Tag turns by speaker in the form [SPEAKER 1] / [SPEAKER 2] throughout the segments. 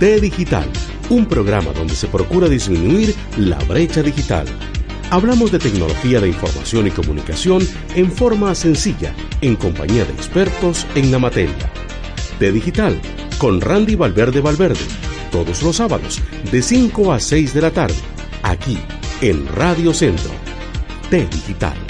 [SPEAKER 1] T Digital, un programa donde se procura disminuir la brecha digital. Hablamos de tecnología de información y comunicación en forma sencilla, en compañía de expertos en la materia. T Digital, con Randy Valverde Valverde, todos los sábados, de 5 a 6 de la tarde, aquí, en Radio Centro. T Digital.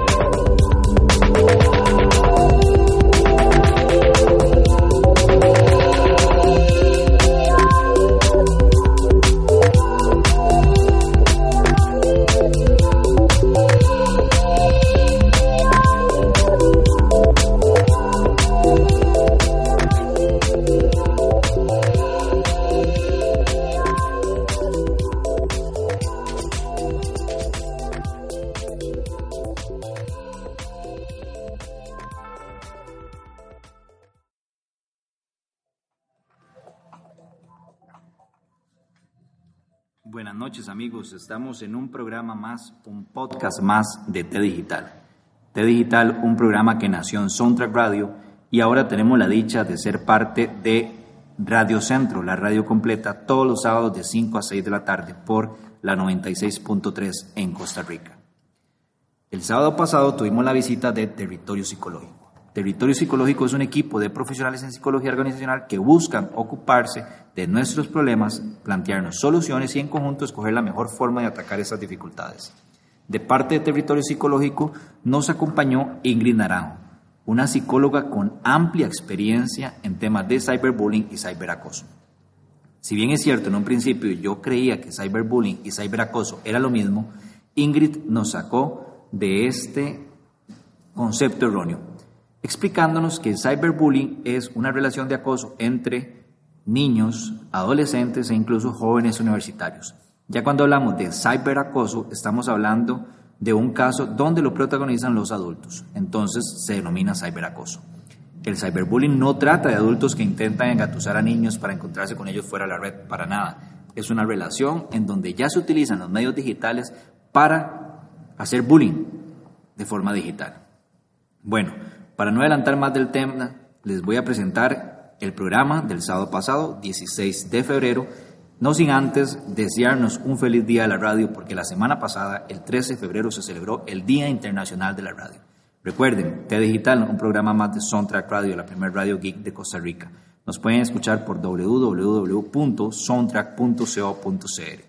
[SPEAKER 2] Amigos, estamos en un programa más, un podcast más de T Digital. T Digital, un programa que nació en Soundtrack Radio y ahora tenemos la dicha de ser parte de Radio Centro, la radio completa, todos los sábados de 5 a 6 de la tarde por la 96.3 en Costa Rica. El sábado pasado tuvimos la visita de Territorio Psicológico. Territorio Psicológico es un equipo de profesionales en psicología organizacional que buscan ocuparse de nuestros problemas, plantearnos soluciones y en conjunto escoger la mejor forma de atacar esas dificultades. De parte de Territorio Psicológico nos acompañó Ingrid Naranjo, una psicóloga con amplia experiencia en temas de cyberbullying y cyberacoso. Si bien es cierto, en un principio yo creía que cyberbullying y cyberacoso era lo mismo, Ingrid nos sacó de este concepto erróneo explicándonos que cyberbullying es una relación de acoso entre niños, adolescentes e incluso jóvenes universitarios. Ya cuando hablamos de cyberacoso, estamos hablando de un caso donde lo protagonizan los adultos. Entonces se denomina cyberacoso. El cyberbullying no trata de adultos que intentan engatusar a niños para encontrarse con ellos fuera de la red, para nada. Es una relación en donde ya se utilizan los medios digitales para hacer bullying de forma digital. Bueno, para no adelantar más del tema, les voy a presentar el programa del sábado pasado, 16 de febrero, no sin antes desearnos un feliz día de la radio, porque la semana pasada, el 13 de febrero, se celebró el Día Internacional de la Radio. Recuerden, T Digital, un programa más de Soundtrack Radio, la primera radio geek de Costa Rica. Nos pueden escuchar por www.soundtrack.co.cr.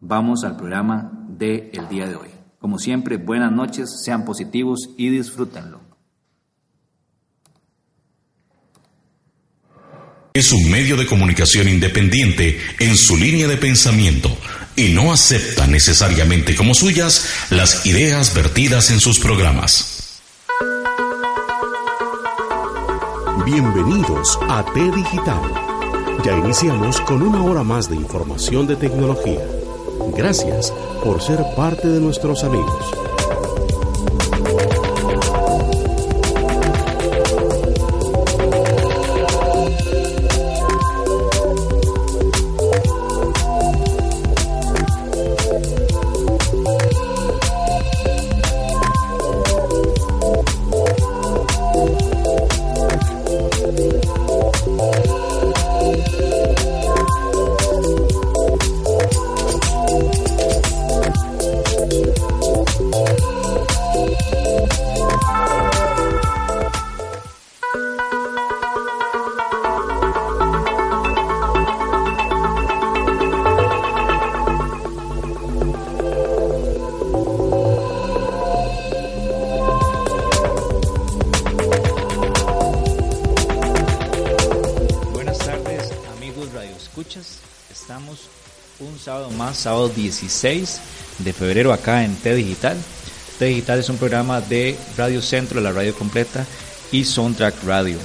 [SPEAKER 2] Vamos al programa del el día de hoy. Como siempre, buenas noches, sean positivos y disfrútenlo.
[SPEAKER 1] Es un medio de comunicación independiente en su línea de pensamiento y no acepta necesariamente como suyas las ideas vertidas en sus programas. Bienvenidos a T Digital. Ya iniciamos con una hora más de información de tecnología. Gracias por ser parte de nuestros amigos.
[SPEAKER 2] 16 de febrero acá en T Digital. T Digital es un programa de Radio Centro, la radio completa y Soundtrack Radio.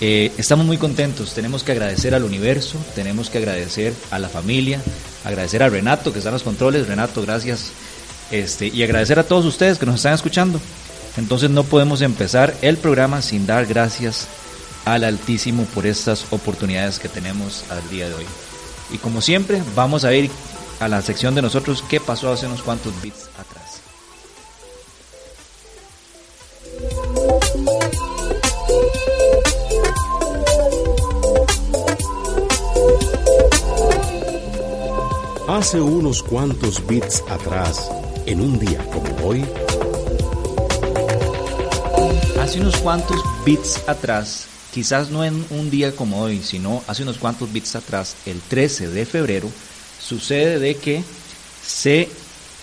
[SPEAKER 2] Eh, estamos muy contentos, tenemos que agradecer al universo, tenemos que agradecer a la familia, agradecer a Renato que está en los controles, Renato, gracias, este, y agradecer a todos ustedes que nos están escuchando. Entonces no podemos empezar el programa sin dar gracias al Altísimo por estas oportunidades que tenemos al día de hoy. Y como siempre, vamos a ir a la sección de nosotros qué pasó hace unos cuantos bits atrás.
[SPEAKER 1] Hace unos cuantos bits atrás, en un día como hoy,
[SPEAKER 2] hace unos cuantos bits atrás, quizás no en un día como hoy, sino hace unos cuantos bits atrás, el 13 de febrero, sucede de que se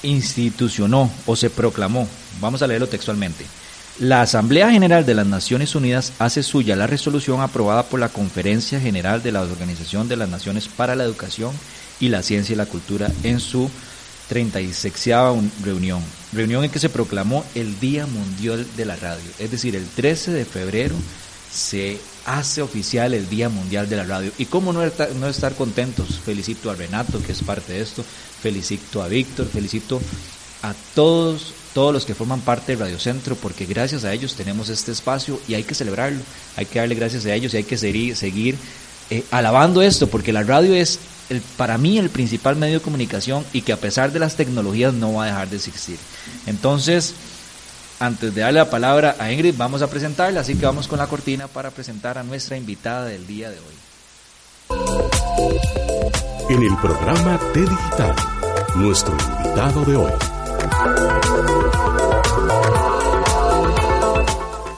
[SPEAKER 2] institucionó o se proclamó, vamos a leerlo textualmente, la Asamblea General de las Naciones Unidas hace suya la resolución aprobada por la Conferencia General de la Organización de las Naciones para la Educación y la Ciencia y la Cultura en su 36 reunión, reunión en que se proclamó el Día Mundial de la Radio, es decir, el 13 de febrero se hace oficial el Día Mundial de la Radio. Y cómo no estar, no estar contentos, felicito a Renato, que es parte de esto, felicito a Víctor, felicito a todos, todos los que forman parte de Radio Centro, porque gracias a ellos tenemos este espacio y hay que celebrarlo, hay que darle gracias a ellos y hay que seguir, seguir eh, alabando esto, porque la radio es el, para mí el principal medio de comunicación y que a pesar de las tecnologías no va a dejar de existir. Entonces, antes de darle la palabra a Ingrid, vamos a presentarla, así que vamos con la cortina para presentar a nuestra invitada del día de hoy.
[SPEAKER 1] En el programa T Digital, nuestro invitado de hoy.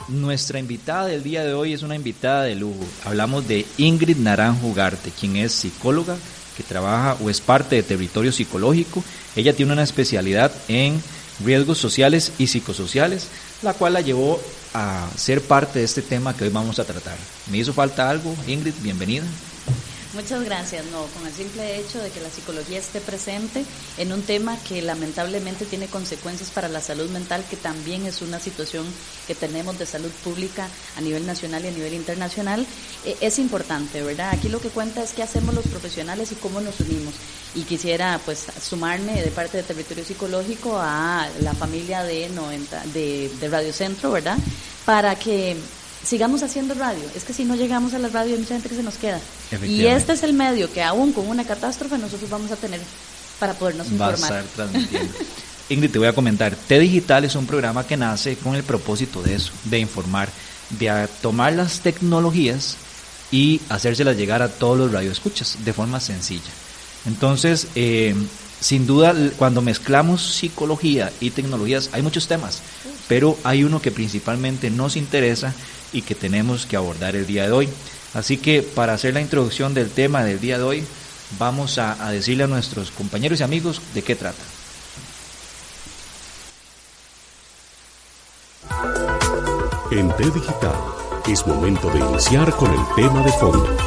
[SPEAKER 2] Nuestra invitada del día de hoy es una invitada de lujo. Hablamos de Ingrid Naranjo Ugarte, quien es psicóloga, que trabaja o es parte de territorio psicológico. Ella tiene una especialidad en riesgos sociales y psicosociales, la cual la llevó a ser parte de este tema que hoy vamos a tratar. ¿Me hizo falta algo? Ingrid, bienvenida.
[SPEAKER 3] Muchas gracias. No, con el simple hecho de que la psicología esté presente en un tema que lamentablemente tiene consecuencias para la salud mental, que también es una situación que tenemos de salud pública a nivel nacional y a nivel internacional, eh, es importante, ¿verdad? Aquí lo que cuenta es qué hacemos los profesionales y cómo nos unimos. Y quisiera pues sumarme de parte de Territorio Psicológico a la familia de, 90, de, de Radio Centro, ¿verdad? Para que sigamos haciendo radio. Es que si no llegamos a la radio hay mucha gente que se nos queda. Y este es el medio que aún con una catástrofe nosotros vamos a tener para podernos informar.
[SPEAKER 2] Ingrid, te voy a comentar, T Digital es un programa que nace con el propósito de eso, de informar, de tomar las tecnologías y hacérselas llegar a todos los radioescuchas de forma sencilla. Entonces, eh, sin duda, cuando mezclamos psicología y tecnologías, hay muchos temas, pero hay uno que principalmente nos interesa y que tenemos que abordar el día de hoy. Así que para hacer la introducción del tema del día de hoy, vamos a, decirle a nuestros compañeros y amigos de qué trata.
[SPEAKER 1] En T Digital es momento de iniciar con el tema de fondo.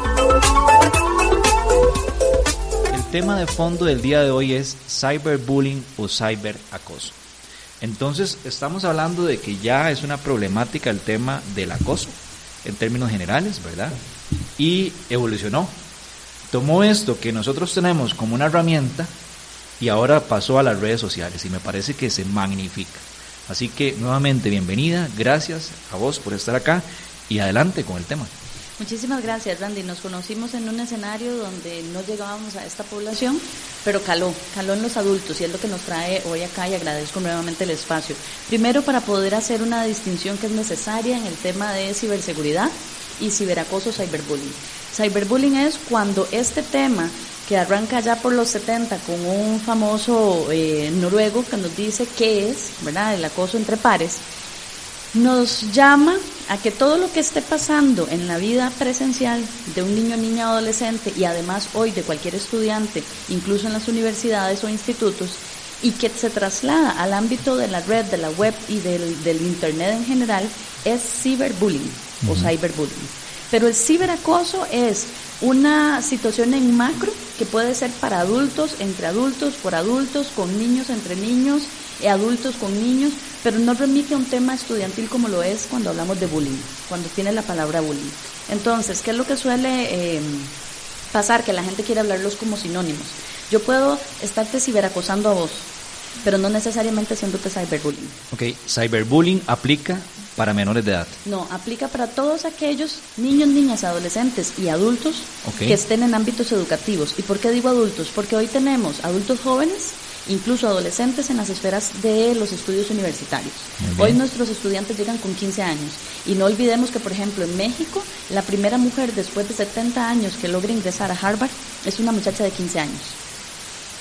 [SPEAKER 2] El tema de fondo del día de hoy es cyberbullying o cyberacoso. Entonces, estamos hablando de que ya es una problemática el tema del acoso, en términos generales, ¿verdad? Y evolucionó. Tomó esto que nosotros tenemos como una herramienta y ahora pasó a las redes sociales y me parece que se magnifica. Así que nuevamente bienvenida, gracias a vos por estar acá y adelante con el tema.
[SPEAKER 3] Muchísimas gracias, Randy. Nos conocimos en un escenario donde no llegábamos a esta población, pero caló, caló en los adultos y es lo que nos trae hoy acá y agradezco nuevamente el espacio. Primero, para poder hacer una distinción que es necesaria en el tema de ciberseguridad y ciberacoso cyberbullying. Cyberbullying es cuando este tema que arranca ya por los 70 con un famoso eh, noruego que nos dice qué es, ¿verdad? El acoso entre pares nos llama a que todo lo que esté pasando en la vida presencial de un niño, niña, adolescente y además hoy de cualquier estudiante, incluso en las universidades o institutos, y que se traslada al ámbito de la red, de la web y del, Internet en general, es ciberbullying o cyberbullying. Pero el ciberacoso es una situación en macro que puede ser para adultos, entre adultos, por adultos, con niños, entre niños, y adultos con niños, pero no remite a un tema estudiantil como lo es cuando hablamos de bullying, cuando tiene la palabra bullying. Entonces, ¿qué es lo que suele eh, pasar? Que la gente quiere hablarlos como sinónimos. Yo puedo estarte ciberacosando a vos, pero no necesariamente haciéndote cyberbullying.
[SPEAKER 2] Ok, cyberbullying aplica para menores de edad.
[SPEAKER 3] No, aplica para todos aquellos niños, niñas, adolescentes y adultos que estén en ámbitos educativos. ¿Y por qué digo adultos? Porque hoy tenemos adultos jóvenes, incluso adolescentes en las esferas de los estudios universitarios. Hoy nuestros estudiantes llegan con 15 años y no olvidemos que, por ejemplo, en México, la primera mujer después de 70 años que logra ingresar a Harvard es una muchacha de 15 años.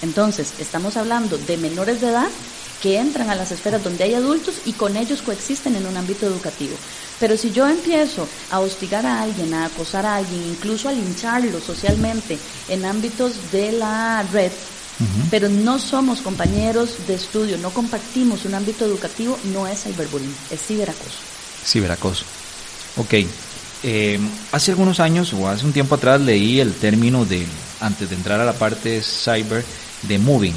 [SPEAKER 3] Entonces, estamos hablando de menores de edad que entran a las esferas donde hay adultos y con ellos coexisten en un ámbito educativo. Pero si yo empiezo a hostigar a alguien, a acosar a alguien, incluso a lincharlo socialmente en ámbitos de la red, pero no somos compañeros de estudio, no compartimos un ámbito educativo, no es cyberbullying, es ciberacoso.
[SPEAKER 2] Ciberacoso. Ok. Eh, hace algunos años o hace un tiempo atrás leí el término de, antes de entrar a la parte cyber, de moving.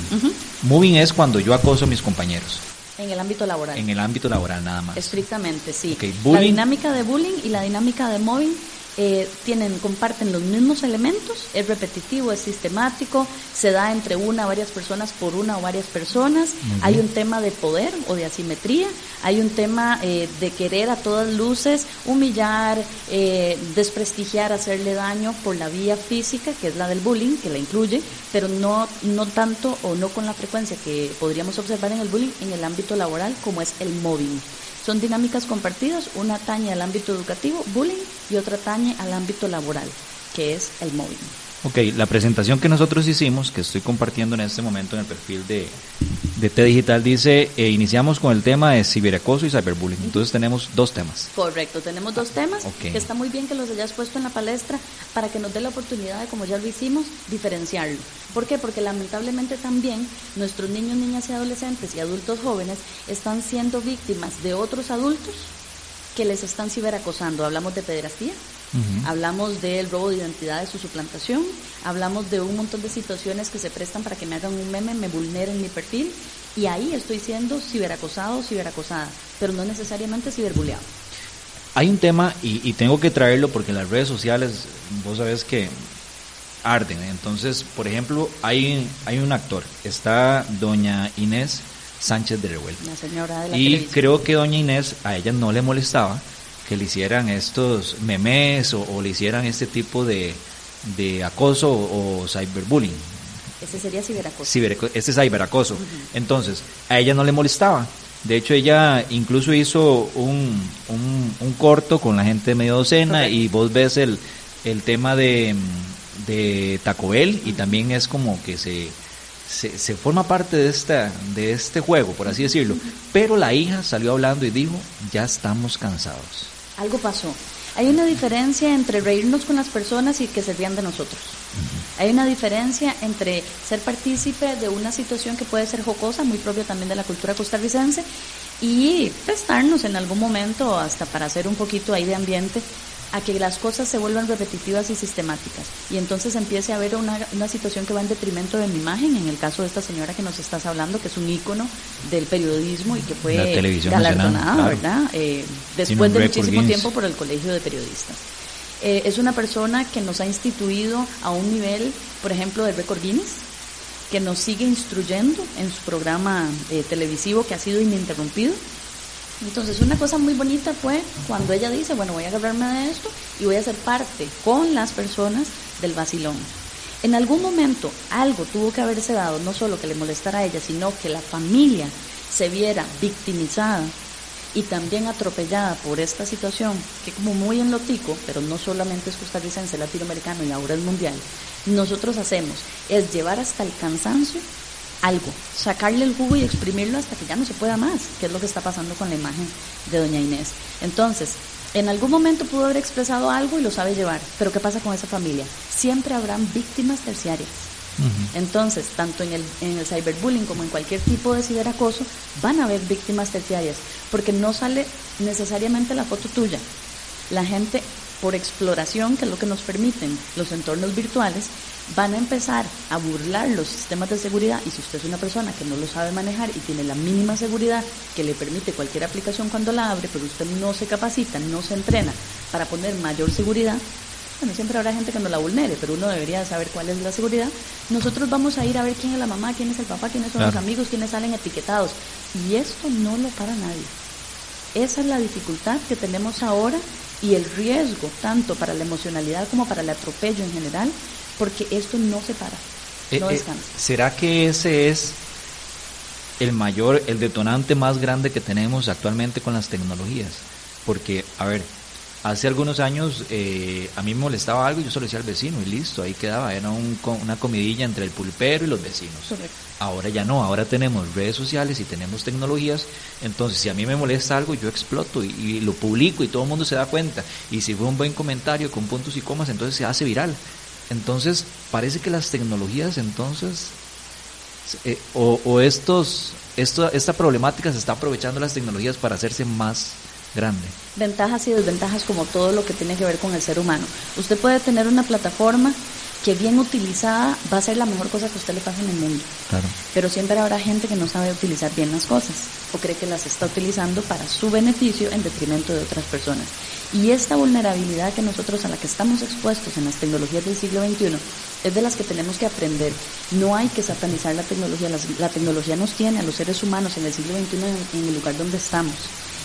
[SPEAKER 2] Moving es cuando yo acoso a mis compañeros.
[SPEAKER 3] En el ámbito laboral.
[SPEAKER 2] En el ámbito laboral nada más.
[SPEAKER 3] Estrictamente, sí. la dinámica de bullying y la dinámica de moving eh, tienen, comparten los mismos elementos, es repetitivo, es sistemático, se da entre una o varias personas por una o varias personas, hay un tema de poder o de asimetría, hay un tema eh, de querer a todas luces humillar, eh, desprestigiar, hacerle daño por la vía física, que es la del bullying, que la incluye, pero no, no tanto o no con la frecuencia que podríamos observar en el bullying en el ámbito laboral como es el mobbing. Son dinámicas compartidas, una atañe al ámbito educativo, bullying, y otra atañe al ámbito laboral, que es el móvil.
[SPEAKER 2] Ok, la presentación que nosotros hicimos, que estoy compartiendo en este momento en el perfil de, de T Digital, dice, eh, iniciamos con el tema de ciberacoso y cyberbullying. Entonces tenemos dos temas.
[SPEAKER 3] Correcto, tenemos dos temas, que está muy bien que los hayas puesto en la palestra para que nos dé la oportunidad de, como ya lo hicimos, diferenciarlo. ¿Por qué? Porque lamentablemente también nuestros niños, niñas y adolescentes y adultos jóvenes están siendo víctimas de otros adultos que les están ciberacosando. Hablamos de pederastía, hablamos del robo de identidad de su suplantación, hablamos de un montón de situaciones que se prestan para que me hagan un meme, me vulneren mi perfil y ahí estoy siendo ciberacosado o ciberacosada, pero no necesariamente ciberbuleado.
[SPEAKER 2] Hay un tema y, tengo que traerlo porque las redes sociales, vos sabés que arden. Entonces, por ejemplo, hay, hay un actor, está doña Inés Sánchez de Revuelta.
[SPEAKER 3] La señora de la
[SPEAKER 2] y creo que doña Inés a ella no le molestaba que le hicieran estos memes o, le hicieran este tipo de, de acoso o, cyberbullying.
[SPEAKER 3] Ese sería ciberacoso.
[SPEAKER 2] este es ciberacoso. Entonces, a ella no le molestaba. De hecho, ella incluso hizo un, un, corto con la gente de medio docena y vos ves el, el tema de, de Taco Bell y también es como que se se, se, forma parte de, esta, de este juego, por así decirlo. Pero la hija salió hablando y dijo, ya estamos cansados.
[SPEAKER 3] Algo pasó. Hay una diferencia entre reírnos con las personas y que se rían de nosotros. Hay una diferencia entre ser partícipe de una situación que puede ser jocosa, muy propia también de la cultura costarricense, y prestarnos en algún momento, hasta para hacer un poquito ahí de ambiente, a que las cosas se vuelvan repetitivas y sistemáticas. Y entonces empiece a haber una, una, situación que va en detrimento de mi imagen, en el caso de esta señora que nos estás hablando, que es un ícono del periodismo y que fue galardonada, ¿verdad? Eh, después de muchísimo tiempo por el Colegio de Periodistas. Eh, es una persona que nos ha instituido a un nivel, por ejemplo, de récord Guinness, que nos sigue instruyendo en su programa eh, televisivo que ha sido ininterrumpido entonces una cosa muy bonita fue cuando ella dice, bueno, voy a agarrarme de esto y voy a ser parte con las personas del vacilón. En algún momento algo tuvo que haberse dado, no solo que le molestara a ella, sino que la familia se viera victimizada y también atropellada por esta situación, que como muy en lotico, pero no solamente es costarricense, latinoamericano y ahora es mundial, nosotros hacemos es llevar hasta el cansancio algo, sacarle el jugo y exprimirlo hasta que ya no se pueda más, que es lo que está pasando con la imagen de doña Inés. Entonces, en algún momento pudo haber expresado algo y lo sabe llevar, pero ¿qué pasa con esa familia? Siempre habrán víctimas terciarias. Entonces, tanto en el, en el cyberbullying como en cualquier tipo de ciberacoso, van a haber víctimas terciarias, porque no sale necesariamente la foto tuya. La gente por exploración, que es lo que nos permiten los entornos virtuales, van a empezar a burlar los sistemas de seguridad y si usted es una persona que no lo sabe manejar y tiene la mínima seguridad que le permite cualquier aplicación cuando la abre, pero usted no se capacita, no se entrena para poner mayor seguridad, bueno, siempre habrá gente que no la vulnere, pero uno debería saber cuál es la seguridad. Nosotros vamos a ir a ver quién es la mamá, quién es el papá, quiénes son los amigos, quiénes salen etiquetados. Y esto no lo para nadie. Esa es la dificultad que tenemos ahora y el riesgo, tanto para la emocionalidad como para el atropello en general, porque esto no se para, eh, no
[SPEAKER 2] eh,
[SPEAKER 3] descansa.
[SPEAKER 2] ¿Será que ese es el mayor, el detonante más grande que tenemos actualmente con las tecnologías? Porque, a ver, hace algunos años eh, a mí me molestaba algo y yo solo decía al vecino y listo, ahí quedaba, era una comidilla entre el pulpero y los vecinos. Ahora ya no, ahora tenemos redes sociales y tenemos tecnologías, entonces si a mí me molesta algo yo exploto y, lo publico y todo el mundo se da cuenta y si fue un buen comentario con puntos y comas entonces se hace viral. Entonces parece que las tecnologías entonces eh, o, o estos, esto, esta problemática se está aprovechando las tecnologías para hacerse más grande.
[SPEAKER 3] Ventajas y desventajas como todo lo que tiene que ver con el ser humano. Usted puede tener una plataforma que bien utilizada va a ser la mejor cosa que a usted le pase en el mundo.
[SPEAKER 2] Claro.
[SPEAKER 3] Pero siempre habrá gente que no sabe utilizar bien las cosas o cree que las está utilizando para su beneficio en detrimento de otras personas. Y esta vulnerabilidad que nosotros a la que estamos expuestos en las tecnologías del siglo XXI es de las que tenemos que aprender. No hay que satanizar la tecnología. La, tecnología nos tiene a los seres humanos en el siglo XXI en el lugar donde estamos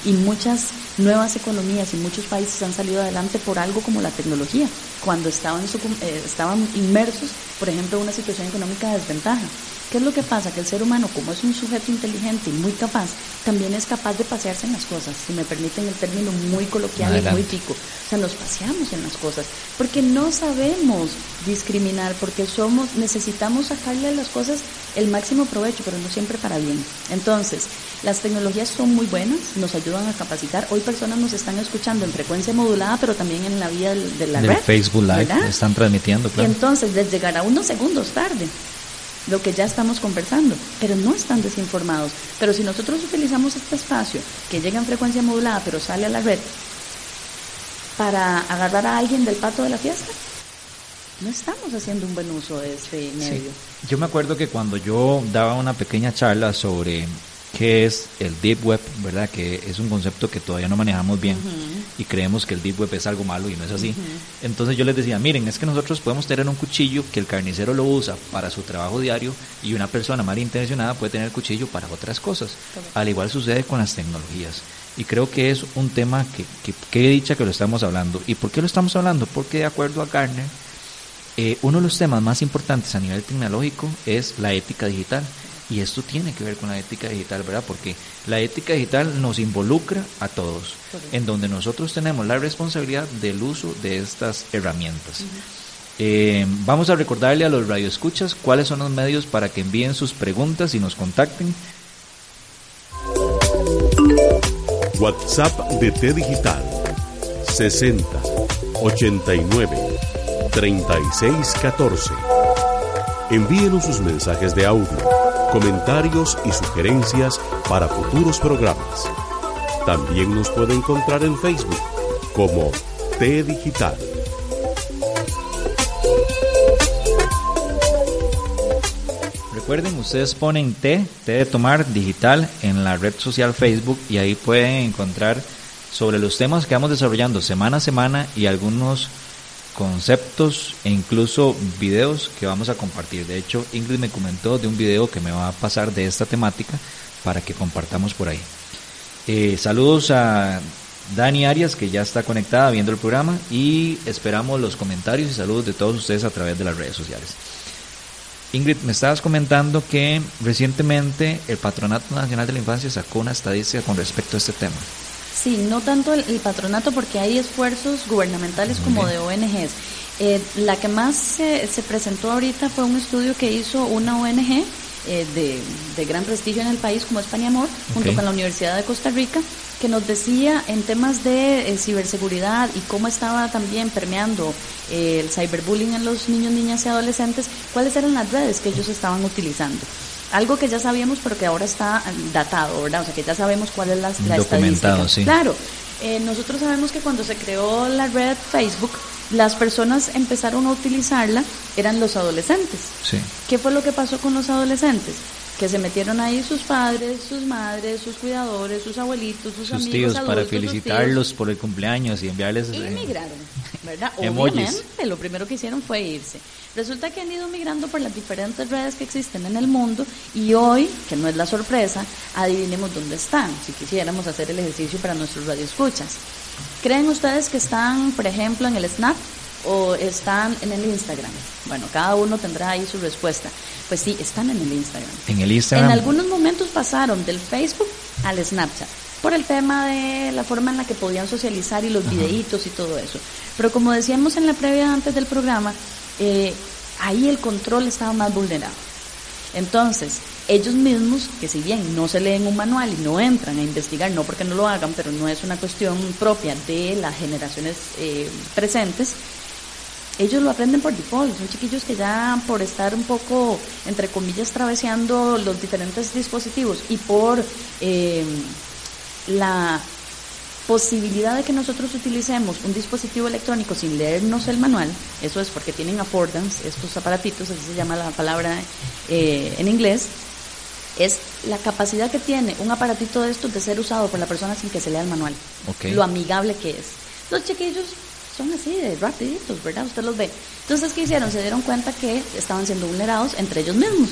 [SPEAKER 3] y muchas nuevas economías y muchos países han salido adelante por algo como la tecnología, cuando estaban, eh, estaban inmersos, por ejemplo, en una situación económica de desventaja. ¿Qué es lo que pasa? Que el ser humano, como es un sujeto inteligente y muy capaz, también es capaz de pasearse en las cosas, si me permiten el término muy coloquial y muy pico. O sea, nos paseamos en las cosas, porque no sabemos discriminar, porque somos, necesitamos sacarle a las cosas el máximo provecho, pero no siempre para bien. Entonces, las tecnologías son muy buenas, nos ayudan a capacitar. Hoy personas nos están escuchando en frecuencia modulada, pero también en la vía de la red.
[SPEAKER 2] Facebook Live, están transmitiendo,
[SPEAKER 3] claro. Y entonces les llegará unos segundos tarde lo que ya estamos conversando, pero no están desinformados. Pero si nosotros utilizamos este espacio que llega en frecuencia modulada, pero sale a la red, para agarrar a alguien del pato de la fiesta, no estamos haciendo un buen uso de este medio.
[SPEAKER 2] Yo me acuerdo que cuando yo daba una pequeña charla sobre qué es el Deep Web, ¿verdad? Que es un concepto que todavía no manejamos bien y creemos que el Deep Web es algo malo y no es así. Entonces yo les decía, miren, es que nosotros podemos tener un cuchillo que el carnicero lo usa para su trabajo diario y una persona malintencionada puede tener el cuchillo para otras cosas. Al igual sucede con las tecnologías. Y creo que es un tema que, que, he dicho que lo estamos hablando. ¿Y por qué lo estamos hablando? Porque de acuerdo a Garner, eh, uno de los temas más importantes a nivel tecnológico es la ética digital. Y esto tiene que ver con la ética digital, ¿verdad? Porque la ética digital nos involucra a todos, en donde nosotros tenemos la responsabilidad del uso de estas herramientas. Eh, vamos a recordarle a los radioescuchas cuáles son los medios para que envíen sus preguntas y nos contacten.
[SPEAKER 1] WhatsApp de T Digital 60 89 36 14. Envíenos sus mensajes de audio comentarios y sugerencias para futuros programas. También nos puede encontrar en Facebook como T Digital.
[SPEAKER 2] Recuerden, ustedes ponen T, T de tomar digital en la red social Facebook y ahí pueden encontrar sobre los temas que vamos desarrollando semana a semana y algunos conceptos e incluso videos que vamos a compartir. De hecho, Ingrid me comentó de un video que me va a pasar de esta temática para que compartamos por ahí. Eh, saludos a Dani Arias, que ya está conectada viendo el programa, y esperamos los comentarios y saludos de todos ustedes a través de las redes sociales. Ingrid, me estabas comentando que recientemente el Patronato Nacional de la Infancia sacó una estadística con respecto a este tema.
[SPEAKER 3] Sí, no tanto el, patronato porque hay esfuerzos gubernamentales como de ONGs. Eh, la que más se, presentó ahorita fue un estudio que hizo una ONG eh, de, gran prestigio en el país como España Amor, junto con la Universidad de Costa Rica, que nos decía en temas de eh, ciberseguridad y cómo estaba también permeando el cyberbullying en los niños, niñas y adolescentes, cuáles eran las redes que ellos estaban utilizando algo que ya sabíamos pero que ahora está datado, ¿verdad? O sea, que ya sabemos cuál es la, la estadística.
[SPEAKER 2] Sí.
[SPEAKER 3] Claro. Eh, nosotros sabemos que cuando se creó la red Facebook, las personas empezaron a utilizarla, eran los adolescentes.
[SPEAKER 2] Sí.
[SPEAKER 3] ¿Qué fue lo que pasó con los adolescentes? Que se metieron ahí sus padres, sus madres, sus cuidadores, sus abuelitos, sus,
[SPEAKER 2] Sus
[SPEAKER 3] amigos,
[SPEAKER 2] tíos
[SPEAKER 3] adultos,
[SPEAKER 2] para
[SPEAKER 3] tíos,
[SPEAKER 2] felicitarlos por el cumpleaños y enviarles...
[SPEAKER 3] y
[SPEAKER 2] eh,
[SPEAKER 3] migraron, ¿verdad? Obviamente, lo primero que hicieron fue irse. Resulta que han ido migrando por las diferentes redes que existen en el mundo y hoy, que no es la sorpresa, adivinemos dónde están, si quisiéramos hacer el ejercicio para nuestros radioescuchas. ¿Creen ustedes que están, por ejemplo, en el Snap o están en el Instagram? Bueno, cada uno tendrá ahí su respuesta. Pues sí, están en el Instagram.
[SPEAKER 2] en el Instagram.
[SPEAKER 3] En algunos momentos pasaron del Facebook al Snapchat por el tema de la forma en la que podían socializar y los videitos y todo eso. Pero como decíamos en la previa antes del programa, eh, ahí el control estaba más vulnerado. Entonces, ellos mismos, que si bien no se leen un manual y no entran a investigar, no porque no lo hagan, pero no es una cuestión propia de las generaciones eh, presentes, ellos lo aprenden por default, son chiquillos que ya por estar un poco, entre comillas, traveseando los diferentes dispositivos y por eh, la posibilidad de que nosotros utilicemos un dispositivo electrónico sin leernos el manual, eso es porque tienen affordance, estos aparatitos, así se llama la palabra eh, en inglés, es la capacidad que tiene un aparatito de estos de ser usado por la persona sin que se lea el manual,
[SPEAKER 2] Ok.
[SPEAKER 3] lo amigable que es. Los chiquillos son así de rapiditos, ¿verdad? Usted los ve. Entonces, ¿qué hicieron? Se dieron cuenta que estaban siendo vulnerados entre ellos mismos.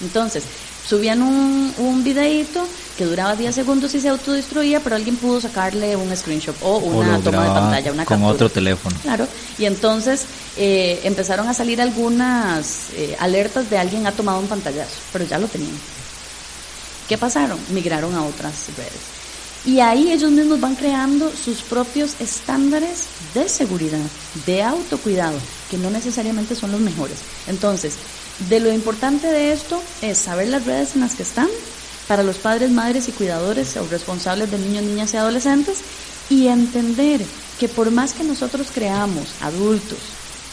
[SPEAKER 3] Entonces, subían un, un videíto que duraba 10 segundos y se autodestruía, pero alguien pudo sacarle un screenshot o una toma de pantalla, una
[SPEAKER 2] con
[SPEAKER 3] captura.
[SPEAKER 2] otro teléfono.
[SPEAKER 3] Claro, y entonces eh, empezaron a salir algunas eh, alertas de alguien ha tomado un pantallazo, pero ya lo tenían. ¿Qué pasaron? Migraron a otras redes. Y ahí ellos mismos van creando sus propios estándares de seguridad, de autocuidado, que no necesariamente son los mejores. Entonces, de lo importante de esto es saber las redes en las que están, para los padres, madres y cuidadores o responsables de niños, niñas y adolescentes, y entender que por más que nosotros creamos adultos,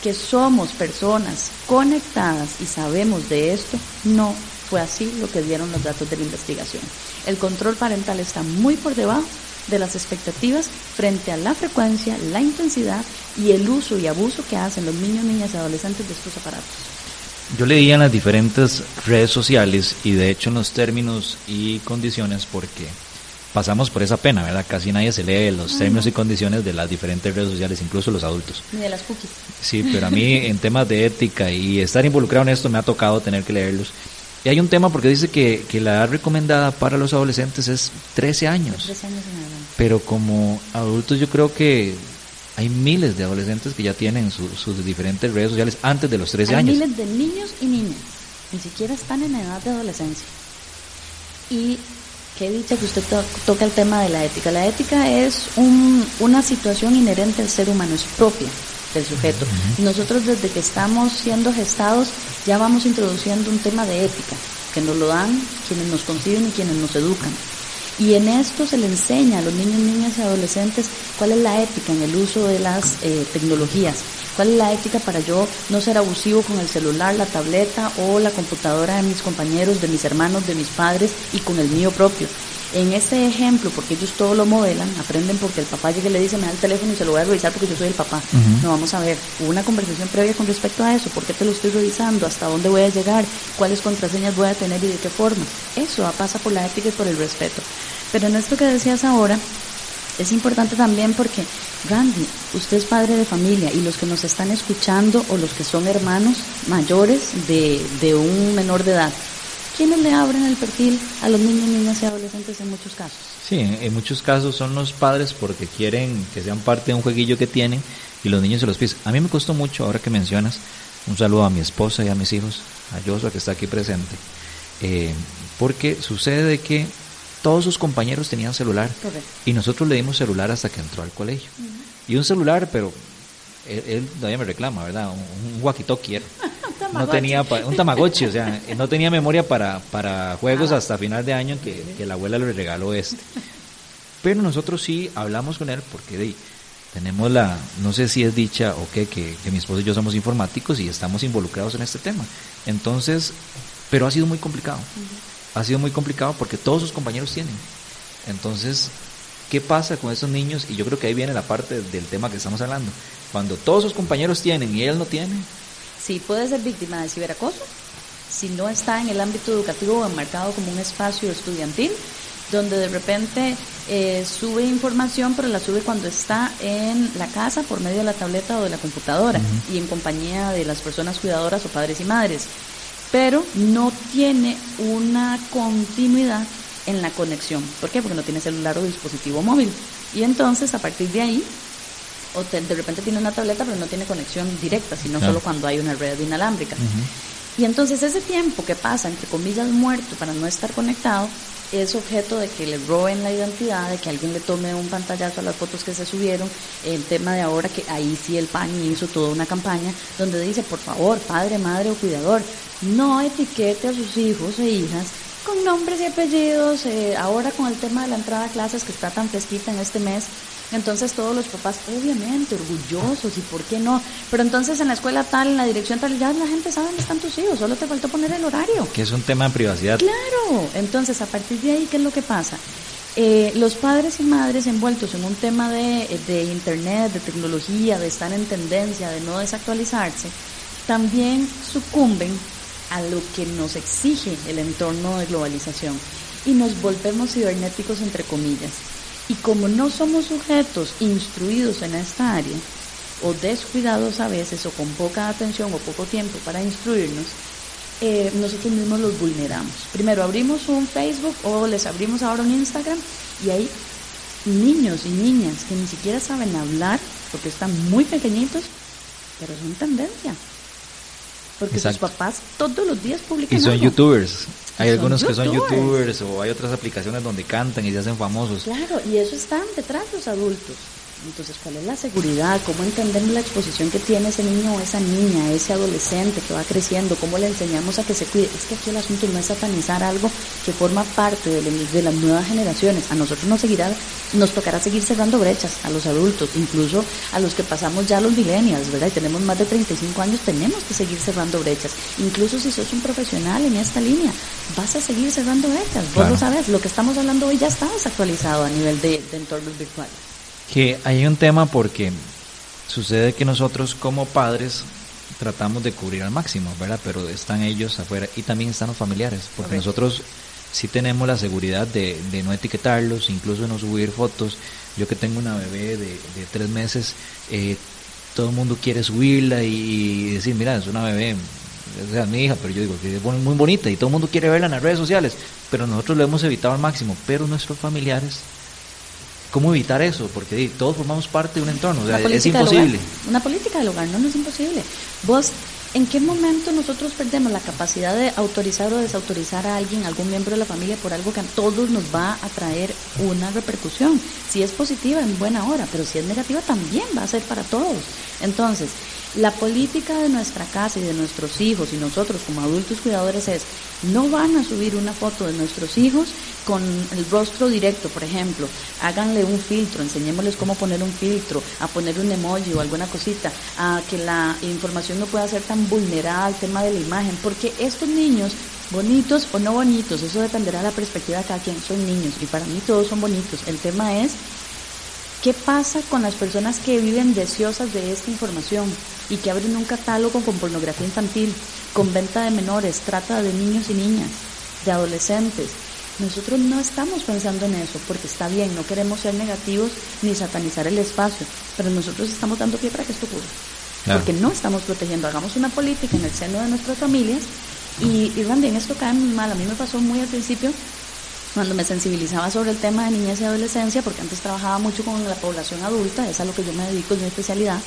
[SPEAKER 3] que somos personas conectadas y sabemos de esto, no fue así lo que dieron los datos de la investigación. El control parental está muy por debajo de las expectativas frente a la frecuencia, la intensidad y el uso y abuso que hacen los niños, niñas y adolescentes de estos aparatos.
[SPEAKER 2] Yo leía en las diferentes redes sociales y de hecho en los términos y condiciones porque pasamos por esa pena, ¿verdad? Casi nadie se lee los términos y condiciones de las diferentes redes sociales, incluso los adultos.
[SPEAKER 3] Ni de las cookies.
[SPEAKER 2] Sí, pero a mí en temas de ética y estar involucrado en esto me ha tocado tener que leerlos. Y hay un tema porque dice que, que la edad recomendada para los adolescentes es 13 años.
[SPEAKER 3] Tres años en adelante.
[SPEAKER 2] Pero como adultos yo creo que hay miles de adolescentes que ya tienen su- sus diferentes redes sociales antes de los 13
[SPEAKER 3] Hay
[SPEAKER 2] años.
[SPEAKER 3] miles de niños y niñas, ni siquiera están en edad de adolescencia. Y qué dicha que usted to- toca el tema de la ética. La ética es un- una situación inherente al ser humano, es propia del sujeto. Nosotros desde que estamos siendo gestados ya vamos introduciendo un tema de ética, que nos lo dan quienes nos conciben y quienes nos educan. Y en esto se le enseña a los niños, niñas y adolescentes cuál es la ética en el uso de las eh, tecnologías, cuál es la ética para yo no ser abusivo con el celular, la tableta o la computadora de mis compañeros, de mis hermanos, de mis padres y con el mío propio. En este ejemplo, porque ellos todo lo modelan, aprenden porque el papá llega y le dice, me da el teléfono y se lo voy a revisar porque yo soy el papá. No, vamos a ver, hubo una conversación previa con respecto a eso, ¿por qué te lo estoy revisando? ¿Hasta dónde voy a llegar? ¿Cuáles contraseñas voy a tener y de qué forma? Eso pasa por la ética y por el respeto. Pero en esto que decías ahora, es importante también porque, Randy, usted es padre de familia y los que nos están escuchando o los que son hermanos mayores de, de un menor de edad, ¿quiénes le abren el perfil a los niños, niñas y adolescentes en muchos casos?
[SPEAKER 2] Sí, en muchos casos son los padres porque quieren que sean parte de un jueguillo que tienen y los niños se los piden. A mí me costó mucho, ahora que mencionas, un saludo a mi esposa y a mis hijos, a Joshua que está aquí presente, eh, porque sucede de que todos sus compañeros tenían celular
[SPEAKER 3] Correcto.
[SPEAKER 2] y nosotros le dimos celular hasta que entró al colegio. Y un celular, pero él, él todavía me reclama, ¿verdad? Un, un walkie-talkie era. No tenía pa- un tamagotchi, o sea, no tenía memoria para, para juegos hasta final de año que, que la abuela le regaló este. Pero nosotros sí hablamos con él porque de, tenemos la, no sé si es dicha o qué, que, que mi esposo y yo somos informáticos y estamos involucrados en este tema. Entonces, pero ha sido muy complicado. Ha sido muy complicado porque todos sus compañeros tienen. Entonces, ¿Qué pasa con esos niños? Y yo creo que ahí viene la parte del tema que estamos hablando. Cuando todos sus compañeros tienen y él no tiene.
[SPEAKER 3] Sí, puede ser víctima de ciberacoso si no está en el ámbito educativo o enmarcado como un espacio estudiantil, donde de repente eh, sube información, pero la sube cuando está en la casa por medio de la tableta o de la computadora y en compañía de las personas cuidadoras o padres y madres. Pero no tiene una continuidad en la conexión. ¿Por qué? Porque no tiene celular o dispositivo móvil. Y entonces, a partir de ahí, o de repente tiene una tableta, pero no tiene conexión directa, sino solo cuando hay una red inalámbrica. Y entonces ese tiempo que pasa, entre comillas, muerto para no estar conectado, es objeto de que le roben la identidad, de que alguien le tome un pantallazo a las fotos que se subieron. El tema de ahora que ahí sí el PANI hizo toda una campaña donde dice, por favor, padre, madre o cuidador, no etiquete a sus hijos e hijas con nombres y apellidos. Eh, ahora con el tema de la entrada a clases que está tan fresquita en este mes, entonces todos los papás, obviamente, orgullosos y por qué no. Pero entonces en la escuela tal, en la dirección tal, ya la gente sabe dónde están tus hijos, solo te faltó poner el horario.
[SPEAKER 2] Que es un tema de privacidad.
[SPEAKER 3] Claro, entonces a partir de ahí, ¿qué es lo que pasa? Eh, los padres y madres envueltos en un tema de, de internet, de tecnología, de estar en tendencia, de no desactualizarse, también sucumben a lo que nos exige el entorno de globalización y nos volvemos cibernéticos entre comillas. Y como no somos sujetos instruidos en esta área, o descuidados a veces, o con poca atención o poco tiempo para instruirnos, eh, nosotros mismos los vulneramos. Primero abrimos un Facebook o les abrimos ahora un Instagram y hay niños y niñas que ni siquiera saben hablar porque están muy pequeñitos, pero son tendencia. Porque sus papás todos los días publican.
[SPEAKER 2] Y son youtubers. Hay algunos que son youtubers o hay otras aplicaciones donde cantan y se hacen famosos.
[SPEAKER 3] Claro, y eso están detrás de los adultos. Entonces, ¿cuál es la seguridad? ¿Cómo entendemos la exposición que tiene ese niño o esa niña, ese adolescente que va creciendo? ¿Cómo le enseñamos a que se cuide? Es que aquí el asunto no es satanizar algo que forma parte de, las nuevas generaciones. A nosotros nos seguirá, nos tocará seguir cerrando brechas a los adultos, incluso a los que pasamos ya los millennials, ¿verdad? Y tenemos más de 35 años, tenemos que seguir cerrando brechas. Incluso si sos un profesional en esta línea, vas a seguir cerrando brechas. Vos lo sabes, lo que estamos hablando hoy ya está desactualizado a nivel de, de entornos virtuales
[SPEAKER 2] que hay un tema porque sucede que nosotros como padres tratamos de cubrir al máximo, ¿verdad? Pero están ellos afuera y también están los familiares, porque nosotros sí tenemos la seguridad de, no etiquetarlos, incluso de no subir fotos. Yo que tengo una bebé de, tres meses, eh, todo el mundo quiere subirla y, decir, mira, es una bebé, es mi hija, pero yo digo que es muy bonita y todo el mundo quiere verla en las redes sociales, pero nosotros lo hemos evitado al máximo, pero nuestros familiares ¿Cómo evitar eso? Porque todos formamos parte de un entorno, es imposible.
[SPEAKER 3] Una política del hogar, no, no es imposible. Vos, ¿en qué momento nosotros perdemos la capacidad de autorizar o desautorizar a alguien, algún miembro de la familia, por algo que a todos nos va a traer una repercusión? Si es positiva, en buena hora, pero si es negativa, también va a ser para todos. Entonces, la política de nuestra casa y de nuestros hijos y nosotros como adultos cuidadores es, no van a subir una foto de nuestros hijos con el rostro directo, por ejemplo, háganle un filtro, enseñémosles cómo poner un filtro, a poner un emoji o alguna cosita, a que la información no pueda ser tan vulnerada al tema de la imagen, porque estos niños, bonitos o no bonitos, eso dependerá de la perspectiva de cada quien, son niños y para mí todos son bonitos. El tema es ¿Qué pasa con las personas que viven deseosas de esta información y que abren un catálogo con pornografía infantil, con venta de menores, trata de niños y niñas, de adolescentes? Nosotros no estamos pensando en eso porque está bien, no queremos ser negativos ni satanizar el espacio, pero nosotros estamos dando pie para que esto ocurra. Porque no estamos protegiendo. Hagamos una política en el seno de nuestras familias y, y Randy, en esto cae muy mal. A mí me pasó muy al principio cuando me sensibilizaba sobre el tema de niñez y adolescencia, porque antes trabajaba mucho con la población adulta, es a lo que yo me dedico, es mi especialidad,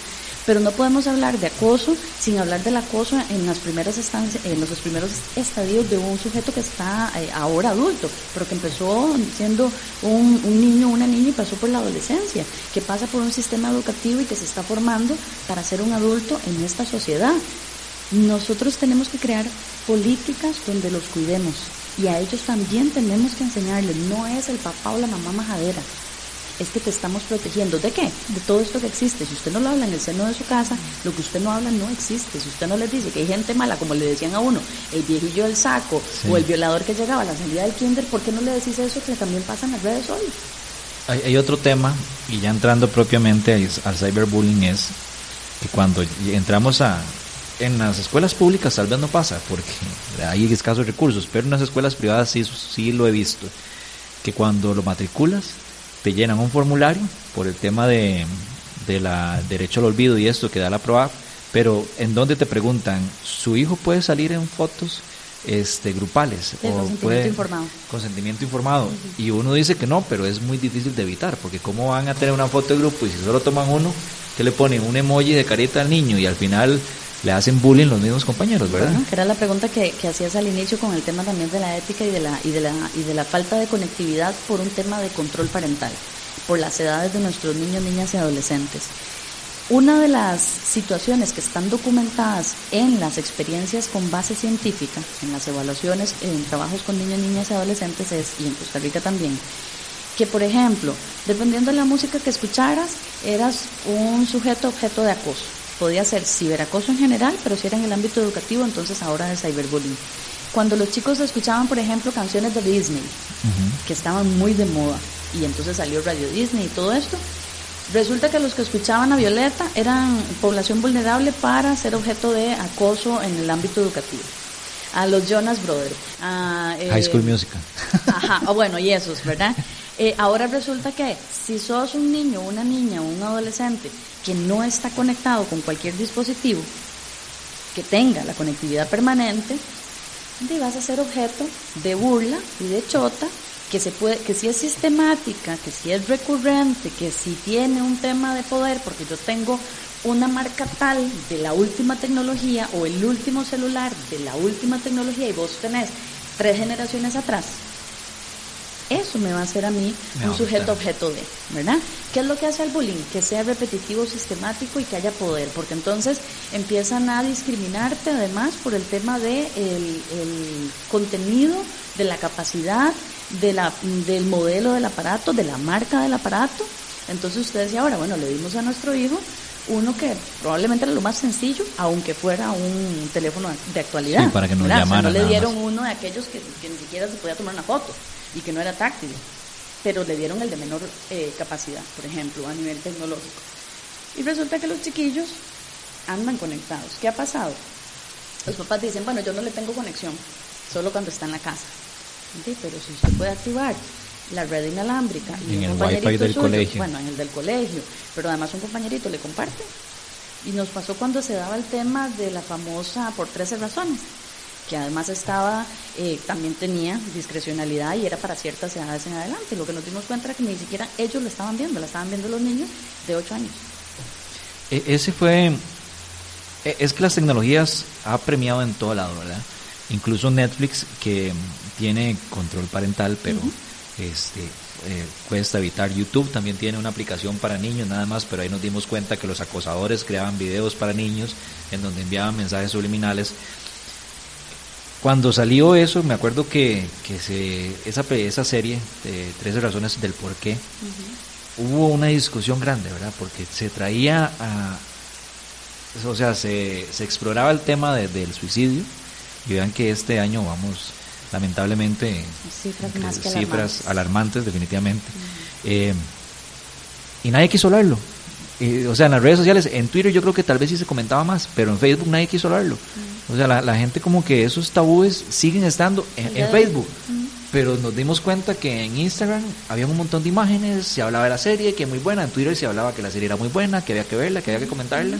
[SPEAKER 3] pero no podemos hablar de acoso sin hablar del acoso en las primeras estancias, en los primeros estadios de un sujeto que está eh, ahora adulto, pero que empezó siendo un, un niño, una niña y pasó por la adolescencia, que pasa por un sistema educativo y que se está formando para ser un adulto en esta sociedad. Nosotros tenemos que crear políticas donde los cuidemos, y a ellos también tenemos que enseñarles, no es el papá o la mamá majadera, es que te estamos protegiendo. ¿De qué? De todo esto que existe. Si usted no lo habla en el seno de su casa, lo que usted no habla no existe. Si usted no les dice que hay gente mala, como le decían a uno, el viejillo del saco o el violador que llegaba a la salida del kinder, ¿por qué no le decís eso que también pasa en las redes hoy?
[SPEAKER 2] Hay, otro tema, y ya entrando propiamente al cyberbullying, es que cuando entramos a, en las escuelas públicas tal vez no pasa, porque hay escasos recursos, pero en las escuelas privadas sí, sí lo he visto, que cuando lo matriculas, te llenan un formulario por el tema de, de la derecho al olvido y esto que da la PROAF, pero en donde te preguntan, ¿su hijo puede salir en fotos? este grupales
[SPEAKER 3] o consentimiento informado
[SPEAKER 2] consentimiento informado y uno dice que no pero es muy difícil de evitar porque cómo van a tener una foto de grupo y si solo toman uno que le ponen un emoji de carita al niño y al final le hacen bullying los mismos compañeros, ¿verdad?
[SPEAKER 3] que era la pregunta que, que, hacías al inicio con el tema también de la ética y de la, y, de la, y de la falta de conectividad por un tema de control parental, por las edades de nuestros niños, niñas y adolescentes. Una de las situaciones que están documentadas en las experiencias con base científica, en las evaluaciones, en trabajos con niños, niñas y adolescentes es, y en Costa Rica también, que por ejemplo, dependiendo de la música que escucharas, eras un sujeto objeto de acoso podía ser ciberacoso en general, pero si era en el ámbito educativo, entonces ahora de cyberbullying. Cuando los chicos escuchaban, por ejemplo, canciones de Disney, que estaban muy de moda, y entonces salió Radio Disney y todo esto, resulta que los que escuchaban a Violeta eran población vulnerable para ser objeto de acoso en el ámbito educativo. A los Jonas Brothers. A,
[SPEAKER 2] High School eh, Musical.
[SPEAKER 3] Ajá, bueno, y esos, ¿verdad? Eh, ahora resulta que si sos un niño, una niña o un adolescente que no está conectado con cualquier dispositivo que tenga la conectividad permanente, y vas a ser objeto de burla y de chota, que se puede, que si es sistemática, que si es recurrente, que si tiene un tema de poder, porque yo tengo una marca tal de la última tecnología o el último celular de la última tecnología y vos tenés tres generaciones atrás, eso me va a hacer a mí un sujeto objeto de, ¿verdad? ¿Qué es lo que hace el bullying? Que sea repetitivo, sistemático y que haya poder, porque entonces empiezan a discriminarte además por el tema de el, contenido, de la capacidad, de la, del modelo del aparato, de la marca del aparato. Entonces usted decía, ahora, bueno, le dimos a nuestro hijo uno que probablemente era lo más sencillo, aunque fuera un teléfono de actualidad.
[SPEAKER 2] para que no, no
[SPEAKER 3] le dieron uno de aquellos que, que ni siquiera se podía tomar una foto y que no era táctil, pero le dieron el de menor eh, capacidad, por ejemplo, a nivel tecnológico. Y resulta que los chiquillos andan conectados. ¿Qué ha pasado? Los papás dicen, bueno, yo no le tengo conexión, solo cuando está en la casa. Sí, pero si usted puede activar la red inalámbrica
[SPEAKER 2] y en el wifi del colegio.
[SPEAKER 3] Bueno, en el del colegio, pero además un compañerito le comparte. Y nos pasó cuando se daba el tema de la famosa por 13 razones que además estaba, eh, también tenía discrecionalidad y era para ciertas edades en adelante. Lo que nos dimos cuenta era que ni siquiera ellos lo estaban viendo, la estaban viendo los niños de 8 años.
[SPEAKER 2] E, ese fue, e, es que las tecnologías ha premiado en todo lado, ¿verdad? Incluso Netflix, que tiene control parental, pero este, eh, cuesta evitar. YouTube también tiene una aplicación para niños, nada más, pero ahí nos dimos cuenta que los acosadores creaban videos para niños en donde enviaban mensajes subliminales cuando salió eso, me acuerdo que, que se, esa, esa serie de 13 razones del por qué, hubo una discusión grande, ¿verdad? Porque se traía a... O sea, se, se exploraba el tema del suicidio y vean que este año vamos lamentablemente
[SPEAKER 3] cifras,
[SPEAKER 2] alarmantes. definitivamente. Eh, y nadie quiso hablarlo. o sea, en las redes sociales, en Twitter yo creo que tal vez sí se comentaba más, pero en Facebook nadie quiso hablarlo. O sea, la, gente como que esos tabúes siguen estando en, Facebook. Pero nos dimos cuenta que en Instagram había un montón de imágenes, se hablaba de la serie, que es muy buena, en Twitter se hablaba que la serie era muy buena, que había que verla, que había que comentarla.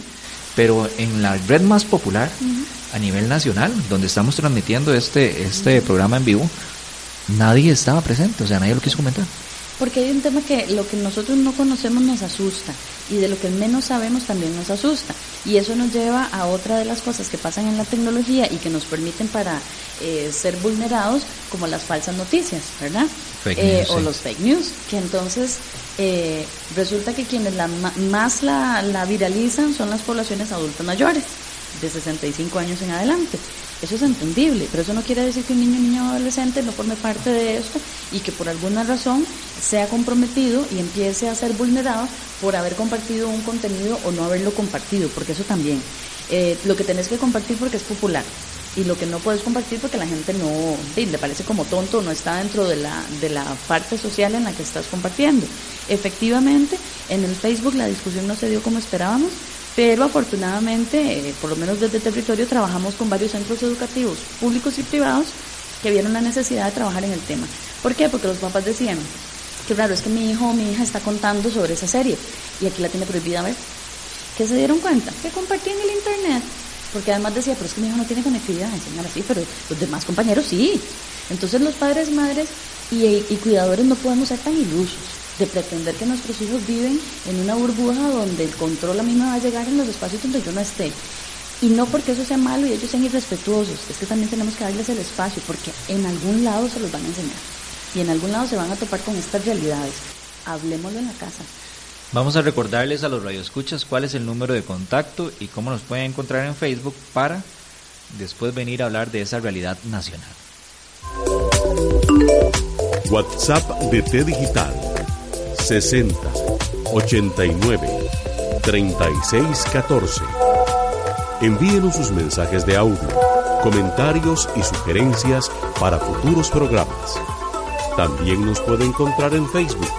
[SPEAKER 2] Pero en la red más popular a nivel nacional, donde estamos transmitiendo este, este programa en vivo, nadie estaba presente, o sea, nadie lo quiso comentar.
[SPEAKER 3] Porque hay un tema que lo que nosotros no conocemos nos asusta y de lo que menos sabemos también nos asusta. Y eso nos lleva a otra de las cosas que pasan en la tecnología y que nos permiten para eh, ser vulnerados, como las falsas noticias, ¿verdad?
[SPEAKER 2] Eh,
[SPEAKER 3] o los fake news, que entonces eh, resulta que quienes la, más la, la viralizan son las poblaciones adultas mayores, de 65 años en adelante. Eso es entendible, pero eso no quiere decir que un niño, niño o adolescente no forme parte de esto y que por alguna razón sea comprometido y empiece a ser vulnerado por haber compartido un contenido o no haberlo compartido, porque eso también. Eh, lo que tenés que compartir porque es popular, y lo que no puedes compartir porque la gente no sí, le parece como tonto, no está dentro de la, de la parte social en la que estás compartiendo. Efectivamente, en el Facebook la discusión no se dio como esperábamos, pero afortunadamente, eh, por lo menos desde el territorio, trabajamos con varios centros educativos públicos y privados que vieron la necesidad de trabajar en el tema. ¿Por qué? Porque los papás decían, que raro, es que mi hijo o mi hija está contando sobre esa serie y aquí la tiene prohibida ver. ¿Qué se dieron cuenta? Que compartí en el internet porque además decía, pero es que mi hijo no tiene conectividad, enseñar así, pero los demás compañeros sí. Entonces los padres, madres y, cuidadores no podemos ser tan ilusos de pretender que nuestros hijos viven en una burbuja donde el control a mí me va a llegar en los espacios donde yo no esté. Y no porque eso sea malo y ellos sean irrespetuosos, es que también tenemos que darles el espacio, porque en algún lado se los van a enseñar. Y en algún lado se van a topar con estas realidades. Hablemoslo en la casa.
[SPEAKER 2] Vamos a recordarles a los radioescuchas cuál es el número de contacto y cómo nos pueden encontrar en Facebook para después venir a hablar de esa realidad nacional.
[SPEAKER 1] WhatsApp de T Digital 60 89 36 14. Envíenos sus mensajes de audio, comentarios y sugerencias para futuros programas. También nos puede encontrar en Facebook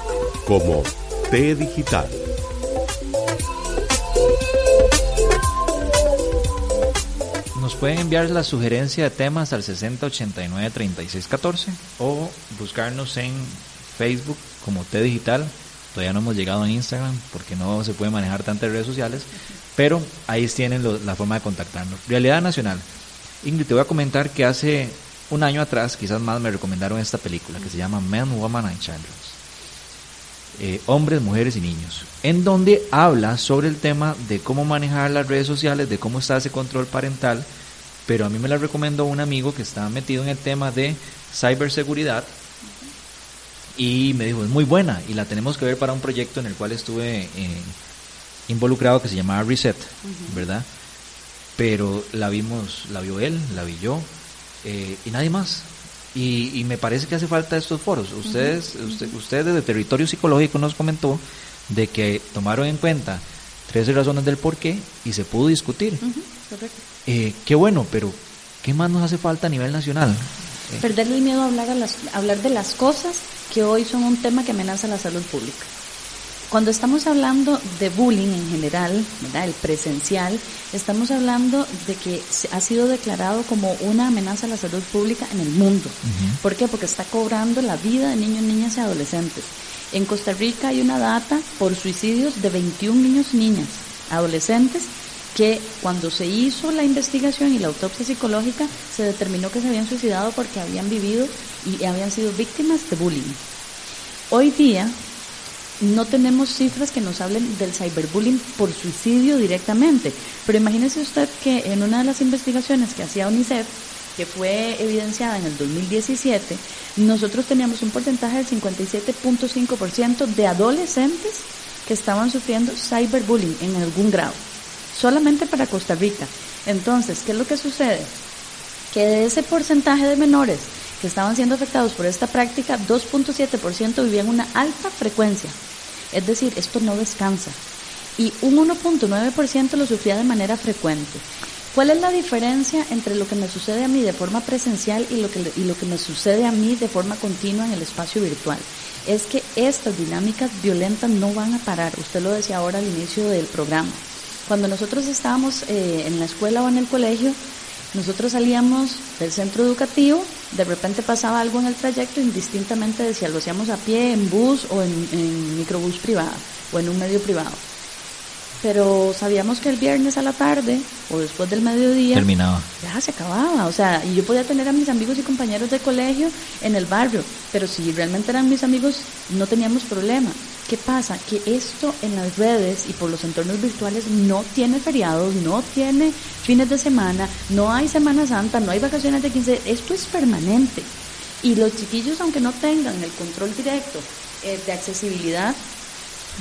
[SPEAKER 1] como T Digital.
[SPEAKER 2] Nos pueden enviar la sugerencia de temas al 6089 3614 o buscarnos en Facebook como T Digital. Todavía no hemos llegado en Instagram porque no se puede manejar tantas redes sociales, pero ahí tienen la forma de contactarnos. Realidad Nacional. Ingrid, te voy a comentar que hace un año atrás, quizás más, me recomendaron esta película que se llama Men, Woman and Children. Eh, hombres, mujeres y niños, en donde habla sobre el tema de cómo manejar las redes sociales, de cómo está ese control parental, pero a mí me la recomendó un amigo que estaba metido en el tema de ciberseguridad y me dijo, es muy buena y la tenemos que ver para un proyecto en el cual estuve eh, involucrado que se llamaba Reset, ¿verdad? Pero la vimos, la vio él, la vi yo eh, y nadie más. Y, me parece que hace falta estos foros. Ustedes, usted, usted desde territorio psicológico nos comentó de que tomaron en cuenta 13 razones del por qué y se pudo discutir. Eh, qué bueno, pero ¿qué más nos hace falta a nivel nacional?
[SPEAKER 3] Eh. Perderle el miedo a hablar, a las, a hablar de las cosas que hoy son un tema que amenaza la salud pública. Cuando estamos hablando de bullying en general, el presencial, estamos hablando de que ha sido declarado como una amenaza a la salud pública en el mundo. ¿Por qué? Porque está cobrando la vida de niños, niñas y adolescentes. En Costa Rica hay una data por suicidios de 21 niños y niñas, adolescentes, que cuando se hizo la investigación y la autopsia psicológica se determinó que se habían suicidado porque habían vivido y habían sido víctimas de bullying. Hoy día no tenemos cifras que nos hablen del cyberbullying por suicidio directamente, pero imagínese usted que en una de las investigaciones que hacía UNICEF, que fue evidenciada en el 2017, nosotros teníamos un porcentaje del 57.5% de adolescentes que estaban sufriendo cyberbullying en algún grado, solamente para Costa Rica. Entonces, ¿qué es lo que sucede? Que de ese porcentaje de menores que estaban siendo afectados por esta práctica, 2.7% vivían una alta frecuencia. Es decir, esto no descansa. Y un 1.9% lo sufría de manera frecuente. ¿Cuál es la diferencia entre lo que me sucede a mí de forma presencial y lo que, y lo que me sucede a mí de forma continua en el espacio virtual? Es que estas dinámicas violentas no van a parar. Usted lo decía ahora al inicio del programa. Cuando nosotros estábamos eh, en la escuela o en el colegio, nosotros salíamos del centro educativo, de repente pasaba algo en el trayecto, indistintamente de si lo hacíamos a pie, en bus o en, en microbús privado o en un medio privado pero sabíamos que el viernes a la tarde o después del mediodía
[SPEAKER 2] terminaba.
[SPEAKER 3] Ya se acababa, o sea, y yo podía tener a mis amigos y compañeros de colegio en el barrio, pero si realmente eran mis amigos no teníamos problema. ¿Qué pasa? Que esto en las redes y por los entornos virtuales no tiene feriados, no tiene fines de semana, no hay Semana Santa, no hay vacaciones de 15, esto es permanente. Y los chiquillos, aunque no tengan el control directo eh, de accesibilidad,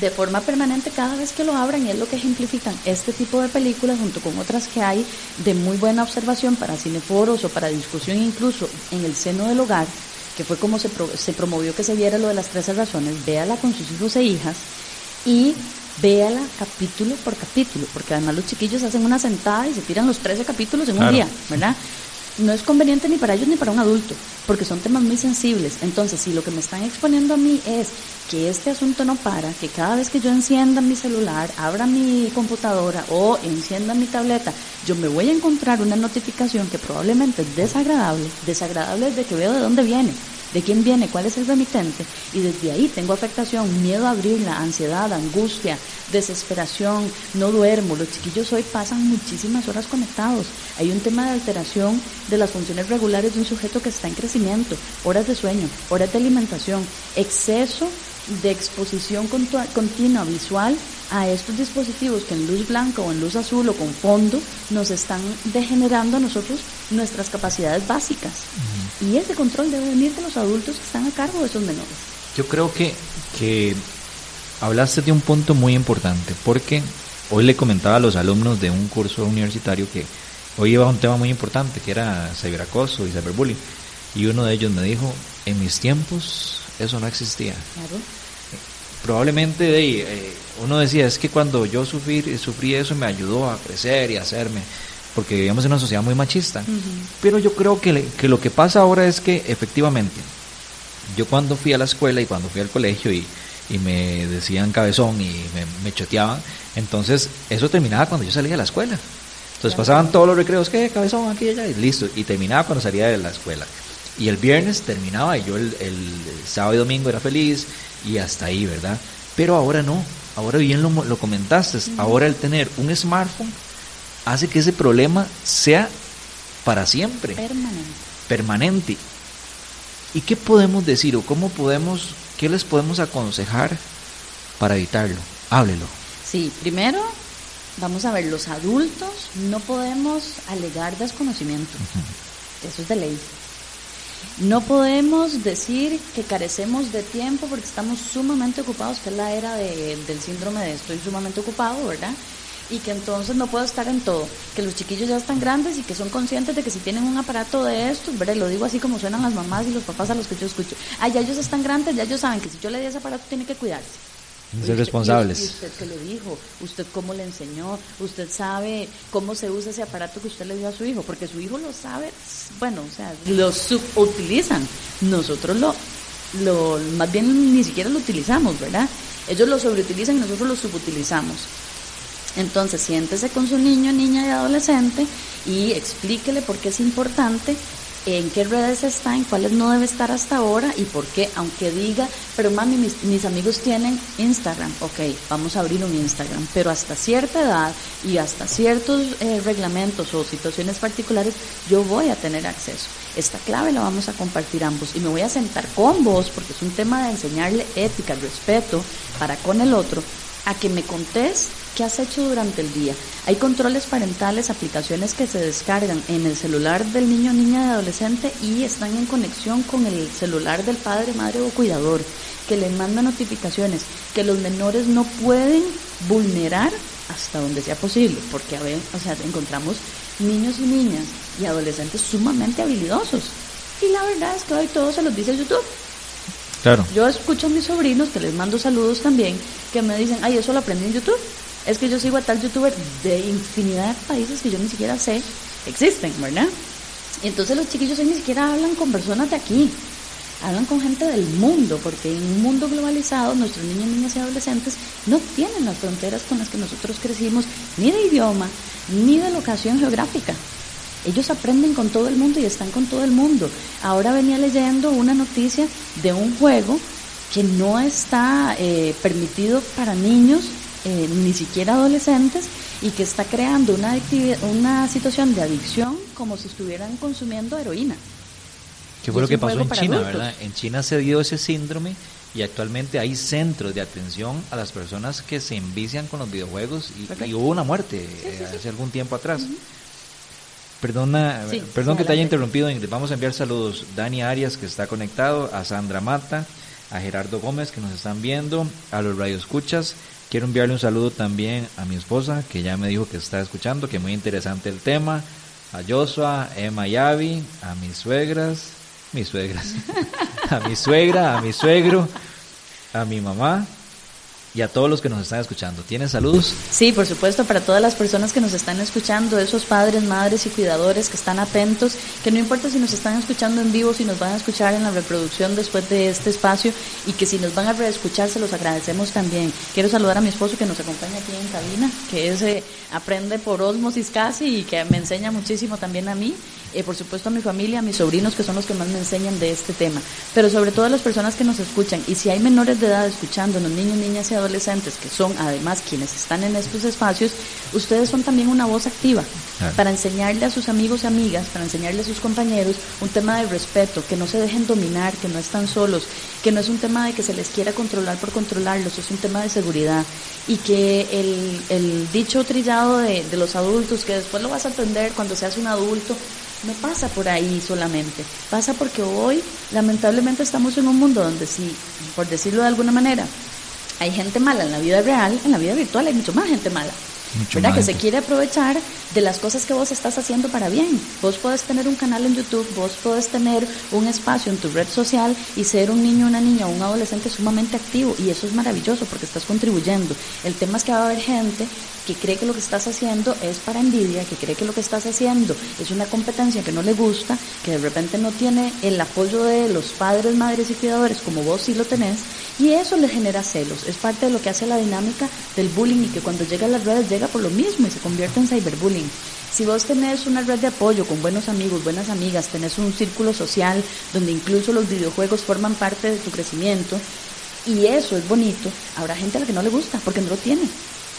[SPEAKER 3] de forma permanente cada vez que lo abran y es lo que ejemplifican este tipo de películas junto con otras que hay de muy buena observación para cineforos o para discusión incluso en el seno del hogar, que fue como se, se promovió que se viera lo de las 13 razones, véala con sus hijos e hijas y véala capítulo por capítulo, porque además los chiquillos hacen una sentada y se tiran los 13 capítulos en un día, ¿verdad? No es conveniente ni para ellos ni para un adulto, porque son temas muy sensibles. Entonces, si lo que me están exponiendo a mí es que este asunto no para, que cada vez que yo encienda mi celular, abra mi computadora o encienda mi tableta, yo me voy a encontrar una notificación que probablemente es desagradable, desagradable desde que veo de dónde viene de quién viene, cuál es el remitente, y desde ahí tengo afectación, miedo a abrirla, ansiedad, angustia, desesperación, no duermo, los chiquillos hoy pasan muchísimas horas conectados, hay un tema de alteración de las funciones regulares de un sujeto que está en crecimiento, horas de sueño, horas de alimentación, exceso de exposición continua visual a estos dispositivos que en luz blanca o en luz azul o con fondo nos están degenerando a nosotros nuestras capacidades básicas. Y ese control debe venir de los adultos que están a cargo de esos menores.
[SPEAKER 2] Yo creo que, que hablaste de un punto muy importante, porque hoy le comentaba a los alumnos de un curso universitario que hoy iba un tema muy importante, que era ciberacoso y cyberbullying. Y uno de ellos me dijo, en mis tiempos eso no existía. Claro probablemente de, eh, uno decía, es que cuando yo sufrí, sufrí eso me ayudó a crecer y a hacerme, porque vivíamos en una sociedad muy machista. Pero yo creo que, que, lo que pasa ahora es que efectivamente, yo cuando fui a la escuela y cuando fui al colegio y, y me decían cabezón y me, me, choteaban, entonces eso terminaba cuando yo salía de la escuela. Entonces pasaban todos los recreos, ¿qué? Cabezón, aquí y allá, y listo. Y terminaba cuando salía de la escuela. Y el viernes terminaba y yo el, el sábado y domingo era feliz y hasta ahí, ¿verdad? Pero ahora no, ahora bien lo, lo comentaste, ahora el tener un smartphone hace que ese problema sea para siempre.
[SPEAKER 3] Permanente.
[SPEAKER 2] Permanente. ¿Y qué podemos decir o cómo podemos, qué les podemos aconsejar para evitarlo? Háblelo.
[SPEAKER 3] Sí, primero vamos a ver, los adultos no podemos alegar desconocimiento. Eso es de ley. No podemos decir que carecemos de tiempo porque estamos sumamente ocupados, que es la era del síndrome de estoy sumamente ocupado, ¿verdad? Y que entonces no puedo estar en todo, que los chiquillos ya están grandes y que son conscientes de que si tienen un aparato de estos, ¿verdad? Lo digo así como suenan las mamás y los papás a los que yo escucho. Ah, ya ellos están grandes, ya ellos saben que si yo le di ese aparato tiene que cuidarse
[SPEAKER 2] ser responsables.
[SPEAKER 3] ¿Y usted qué le dijo? ¿Usted cómo le enseñó? ¿Usted sabe cómo se usa ese aparato que usted le dio a su hijo? Porque su hijo lo sabe, bueno, o sea, lo subutilizan. Nosotros lo, lo, más bien ni siquiera lo utilizamos, ¿verdad? Ellos lo sobreutilizan y nosotros lo subutilizamos. Entonces, siéntese con su niño, niña y adolescente y explíquele por qué es importante en qué redes está, en cuáles no debe estar hasta ahora y por qué, aunque diga, pero mami, mis, amigos tienen Instagram, ok, vamos a abrir un Instagram, pero hasta cierta edad y hasta ciertos eh, reglamentos o situaciones particulares, yo voy a tener acceso. Esta clave la vamos a compartir ambos y me voy a sentar con vos, porque es un tema de enseñarle ética, respeto para con el otro, a que me contés qué has hecho durante el día. Hay controles parentales, aplicaciones que se descargan en el celular del niño, niña, adolescente y están en conexión con el celular del padre, madre o cuidador, que le manda notificaciones que los menores no pueden vulnerar hasta donde sea posible, porque a ver, o sea, encontramos niños y niñas y adolescentes sumamente habilidosos. Y la verdad es que hoy todo se los dice YouTube. Yo escucho a mis sobrinos, que les mando saludos también, que me dicen, ay, eso lo aprendí en YouTube es que yo sigo a tal youtuber de infinidad de países que yo ni siquiera sé existen, ¿verdad? Y entonces los chiquillos ni siquiera hablan con personas de aquí, hablan con gente del mundo, porque en un mundo globalizado nuestros niños, niñas y adolescentes no tienen las fronteras con las que nosotros crecimos, ni de idioma, ni de locación geográfica. Ellos aprenden con todo el mundo y están con todo el mundo. Ahora venía leyendo una noticia de un juego que no está eh, permitido para niños eh, ni siquiera adolescentes, y que está creando una, una situación de adicción como si estuvieran consumiendo heroína.
[SPEAKER 2] ¿Qué fue lo que pasó en China, verdad? En China se dio ese síndrome y actualmente hay centros de atención a las personas que se envician con los videojuegos y, hubo una muerte eh, hace algún tiempo atrás. Perdona, perdón que te haya interrumpido, Vamos a enviar saludos. Dani Arias, que está conectado, a Sandra Mata, a Gerardo Gómez, que nos están viendo, a los radioescuchas, Quiero enviarle un saludo también a mi esposa, que ya me dijo que está escuchando, que muy interesante el tema. A Joshua, Emma y Abby, a mis suegras, mis suegras, a mi suegra, a mi suegro, a mi mamá, y a todos los que nos están escuchando. ¿Tienes saludos?
[SPEAKER 3] Sí, por supuesto, para todas las personas que nos están escuchando, esos padres, madres y cuidadores que están atentos, que no importa si nos están escuchando en vivo, si nos van a escuchar en la reproducción después de este espacio y que si nos van a reescuchar, se los agradecemos también. Quiero saludar a mi esposo que nos acompaña aquí en cabina, que es, eh, aprende por osmosis casi y que me enseña muchísimo también a mí. Eh, por supuesto a mi familia, a mis sobrinos que son los que más me enseñan de este tema, pero sobre todo a las personas que nos escuchan y si hay menores de edad escuchando, los niños, niñas y adolescentes que son además quienes están en estos espacios, ustedes son también una voz activa para enseñarle a sus amigos y amigas, para enseñarle a sus compañeros un tema de respeto, que no se dejen dominar, que no están solos, que no es un tema de que se les quiera controlar por controlarlos, es un tema de seguridad. Y que el, el dicho trillado de, de los adultos, que después lo vas a aprender cuando seas un adulto, no pasa por ahí solamente, pasa porque hoy lamentablemente estamos en un mundo donde si, por decirlo de alguna manera, hay gente mala en la vida real, en la vida virtual hay mucho más gente mala. ¿verdad? Que se quiere aprovechar de las cosas que vos estás haciendo para bien. Vos podés tener un canal en YouTube, vos podés tener un espacio en tu red social y ser un niño, una niña, un adolescente sumamente activo y eso es maravilloso porque estás contribuyendo. El tema es que va a haber gente que cree que lo que estás haciendo es para envidia, que cree que lo que estás haciendo es una competencia que no le gusta, que de repente no tiene el apoyo de los padres, madres y cuidadores como vos sí lo tenés y eso le genera celos. Es parte de lo que hace la dinámica del bullying y que cuando llega a las redes llega por lo mismo y se convierte en cyberbullying. Si vos tenés una red de apoyo con buenos amigos, buenas amigas, tenés un círculo social donde incluso los videojuegos forman parte de tu crecimiento y eso es bonito, habrá gente a la que no le gusta porque no lo tiene.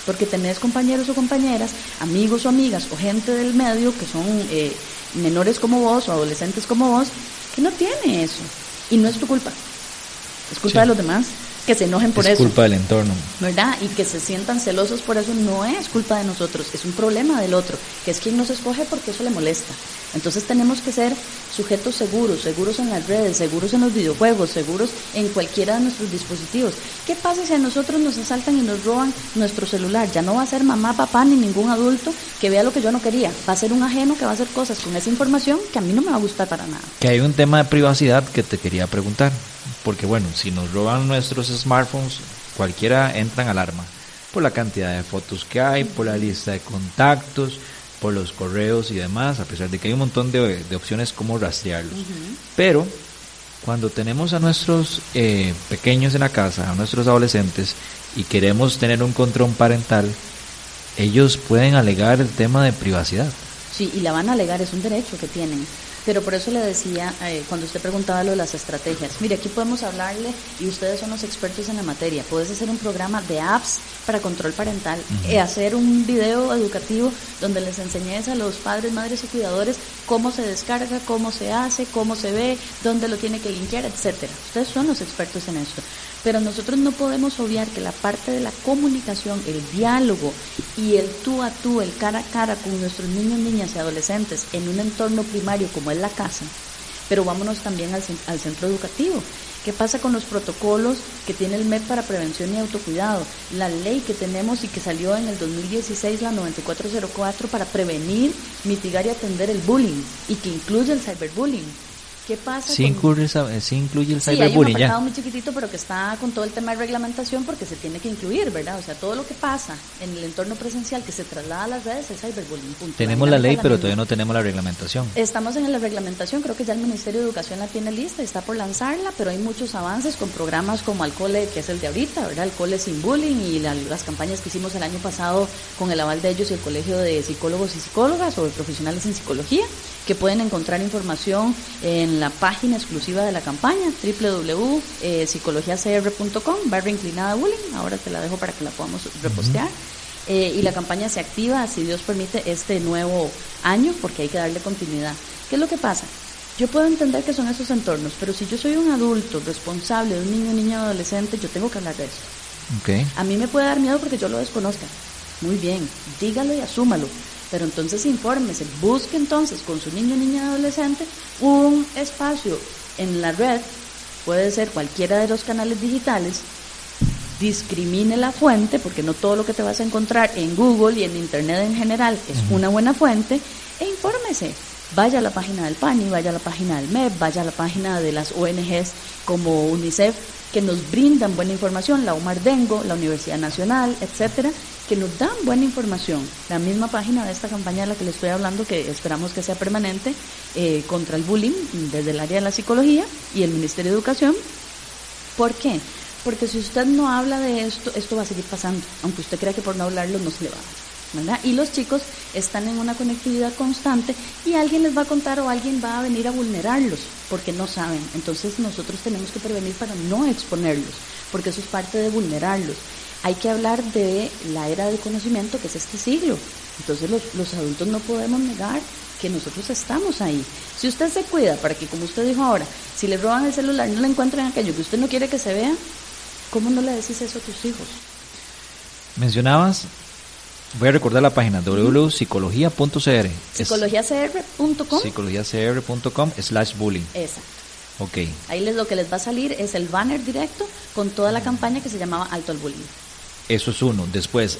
[SPEAKER 3] Porque tenés compañeros o compañeras, amigos o amigas o gente del medio que son eh, menores como vos o adolescentes como vos que no tiene eso. Y no es tu culpa. Es culpa de los demás que se enojen por eso.
[SPEAKER 2] Es culpa del entorno.
[SPEAKER 3] ¿Verdad? Y que se sientan celosos por eso no es culpa de nosotros, es un problema del otro, que es quien nos escoge porque eso le molesta. Entonces tenemos que ser sujetos seguros, seguros en las redes, seguros en los videojuegos, seguros en cualquiera de nuestros dispositivos. ¿Qué pasa si a nosotros nos asaltan y nos roban nuestro celular? Ya no va a ser mamá, papá ni ningún adulto que vea lo que yo no quería. Va a ser un ajeno que va a hacer cosas con esa información que a mí no me va a gustar para nada.
[SPEAKER 2] Que hay un tema de privacidad que te quería preguntar porque bueno, si nos roban nuestros smartphones, cualquiera entra en alarma por la cantidad de fotos que hay, por la lista de contactos, por los correos y demás, a pesar de que hay un montón de, opciones como rastrearlos. Pero cuando tenemos a nuestros eh, pequeños en la casa, a nuestros adolescentes, y queremos tener un control parental, ellos pueden alegar el tema de privacidad.
[SPEAKER 3] Sí, y la van a alegar, es un derecho que tienen. Pero por eso le decía, eh, cuando usted preguntaba lo de las estrategias, mire, aquí podemos hablarle y ustedes son los expertos en la materia. Puedes hacer un programa de apps para control parental, eh, hacer un video educativo donde les enseñes a los padres, madres y cuidadores cómo se descarga, cómo se hace, cómo se ve, dónde lo tiene que limpiar, etcétera. Ustedes son los expertos en eso pero nosotros no podemos obviar que la parte de la comunicación, el diálogo y el tú a tú, el cara a cara con nuestros niños, niñas y adolescentes en un entorno primario como la casa, pero vámonos también al, al centro educativo. ¿Qué pasa con los protocolos que tiene el MED para prevención y autocuidado? La ley que tenemos y que salió en el 2016, la 9404, para prevenir, mitigar y atender el bullying y que incluye el cyberbullying. ¿Qué pasa?
[SPEAKER 2] Sí, incluye, sí incluye el cyberbullying.
[SPEAKER 3] Sí, hay un muy chiquitito, pero que está con todo el tema de reglamentación porque se tiene que incluir, ¿verdad? O sea, todo lo que pasa en el entorno presencial que se traslada a las redes es cyberbullying.
[SPEAKER 2] Tenemos la, ley, pero todavía no tenemos la reglamentación.
[SPEAKER 3] Estamos en la reglamentación, creo que ya el Ministerio de Educación la tiene lista y está por lanzarla, pero hay muchos avances con programas como Alcole, que es el de ahorita, ¿verdad? Alcole sin bullying y las campañas que hicimos el año pasado con el aval de ellos y el Colegio de Psicólogos y Psicólogas o de Profesionales en Psicología que pueden encontrar información en la página exclusiva de la campaña, www.psicologiacr.com, barra inclinada bullying, ahora te la dejo para que la podamos repostear. Eh, y la campaña se activa, si Dios permite, este nuevo año, porque hay que darle continuidad. ¿Qué es lo que pasa? Yo puedo entender que son esos entornos, pero si yo soy un adulto responsable de un niño, niña, adolescente, yo tengo que hablar de eso.
[SPEAKER 2] Okay.
[SPEAKER 3] A mí me puede dar miedo porque yo lo desconozca. Muy bien, dígalo y asúmalo. Pero entonces infórmese, busque entonces con su niño, niña, adolescente un espacio en la red, puede ser cualquiera de los canales digitales, discrimine la fuente, porque no todo lo que te vas a encontrar en Google y en Internet en general es una buena fuente, e infórmese vaya a la página del PANI, vaya a la página del MEP, vaya a la página de las ONGs como UNICEF, que nos brindan buena información, la UMAR Dengo, la Universidad Nacional, etcétera, que nos dan buena información. La misma página de esta campaña de la que le estoy hablando, que esperamos que sea permanente, eh, contra el bullying desde el área de la psicología y el Ministerio de Educación. ¿Por qué? Porque si usted no habla de esto, esto va a seguir pasando, aunque usted crea que por no hablarlo no se le va Y los chicos están en una conectividad constante y alguien les va a contar o alguien va a venir a vulnerarlos porque no saben. Entonces nosotros tenemos que prevenir para no exponerlos, porque eso es parte de vulnerarlos hay que hablar de la era del conocimiento que es este siglo. Entonces los, los adultos no podemos negar que nosotros estamos ahí. Si usted se cuida para que, como usted dijo ahora, si le roban el celular no le encuentren aquello que usted no quiere que se vea, ¿cómo no le decís eso a tus hijos?
[SPEAKER 2] Mencionabas, voy a recordar la página www.psicología.cr.
[SPEAKER 3] Psicologiacr.com.
[SPEAKER 2] Psicologiacr.com slash bullying.
[SPEAKER 3] Exacto.
[SPEAKER 2] Ok.
[SPEAKER 3] Ahí les, lo que les va a salir es el banner directo con toda la campaña que se llamaba Alto al Bullying.
[SPEAKER 2] Eso es uno. Después,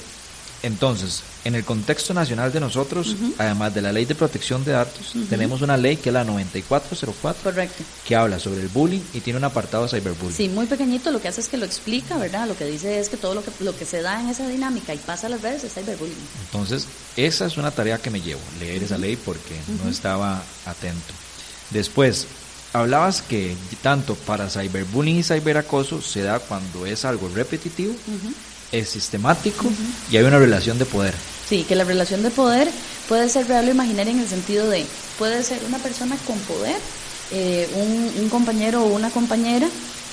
[SPEAKER 2] entonces, en el contexto nacional de nosotros, además de la ley de protección de datos, tenemos una ley que es la 9404,
[SPEAKER 3] Correcto.
[SPEAKER 2] que habla sobre el bullying y tiene un apartado de cyberbullying.
[SPEAKER 3] Sí, muy pequeñito, lo que hace es que lo explica, ¿verdad? Lo que dice es que todo lo que, lo que se da en esa dinámica y pasa a las redes es cyberbullying.
[SPEAKER 2] Entonces, esa es una tarea que me llevo, leer esa ley porque no estaba atento. Después, hablabas que tanto para cyberbullying y cyberacoso se da cuando es algo repetitivo, es sistemático y hay una relación de poder.
[SPEAKER 3] Sí, que la relación de poder puede ser real o imaginaria en el sentido de, puede ser una persona con poder, eh, un, compañero o una compañera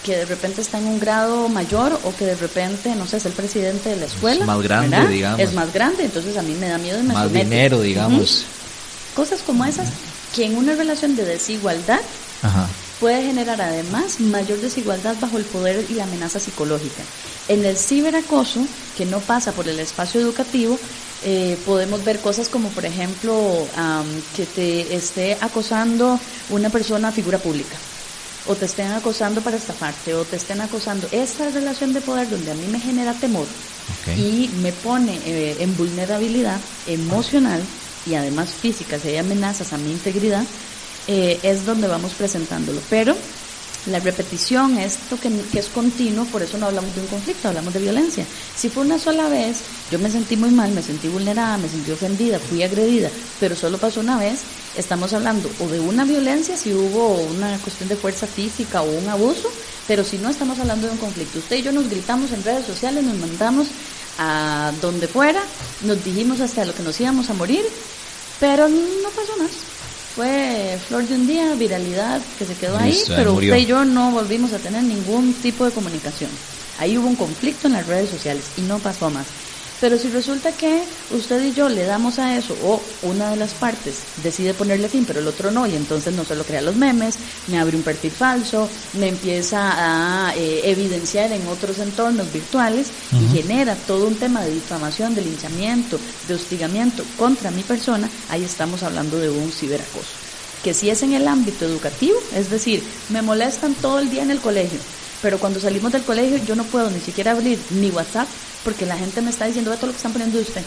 [SPEAKER 3] que de repente está en un grado mayor o que de repente, no sé, es el presidente de la escuela.
[SPEAKER 2] Es más grande, digamos.
[SPEAKER 3] Es más grande, entonces a mí me da miedo y me
[SPEAKER 2] Más dinero, digamos.
[SPEAKER 3] Cosas como esas que en una relación de desigualdad puede generar además mayor desigualdad bajo el poder y la amenaza psicológica. En el ciberacoso, que no pasa por el espacio educativo, eh, podemos ver cosas como, por ejemplo, que te esté acosando una persona figura pública, o te estén acosando para estafarte, o te estén acosando. Esta relación de poder donde a mí me genera temor y me pone eh, en vulnerabilidad emocional y además física, si hay amenazas a mi integridad, eh, es donde vamos presentándolo. Pero la repetición, esto que, que, es continuo, por eso no hablamos de un conflicto, hablamos de violencia. Si fue una sola vez, yo me sentí muy mal, me sentí vulnerada, me sentí ofendida, fui agredida, pero solo pasó una vez, estamos hablando o de una violencia, si hubo una cuestión de fuerza física o un abuso, pero si no estamos hablando de un conflicto. Usted y yo nos gritamos en redes sociales, nos mandamos a donde fuera, nos dijimos hasta lo que nos íbamos a morir, pero no pasó más fue flor de un día, viralidad que se quedó ahí, pero usted y yo no volvimos a tener ningún tipo de comunicación. Ahí hubo un conflicto en las redes sociales y no pasó más. Pero si resulta que usted y yo le damos a eso, o una de las partes decide ponerle fin, pero el otro no, y entonces no solo crea los memes, me abre un perfil falso, me empieza a eh, evidenciar en otros entornos virtuales y genera todo un tema de difamación, de linchamiento, de hostigamiento contra mi persona, ahí estamos hablando de un ciberacoso. Que si es en el ámbito educativo, es decir, me molestan todo el día en el colegio, pero cuando salimos del colegio yo no puedo ni siquiera abrir mi WhatsApp porque la gente me está diciendo todo lo que están poniendo de usted,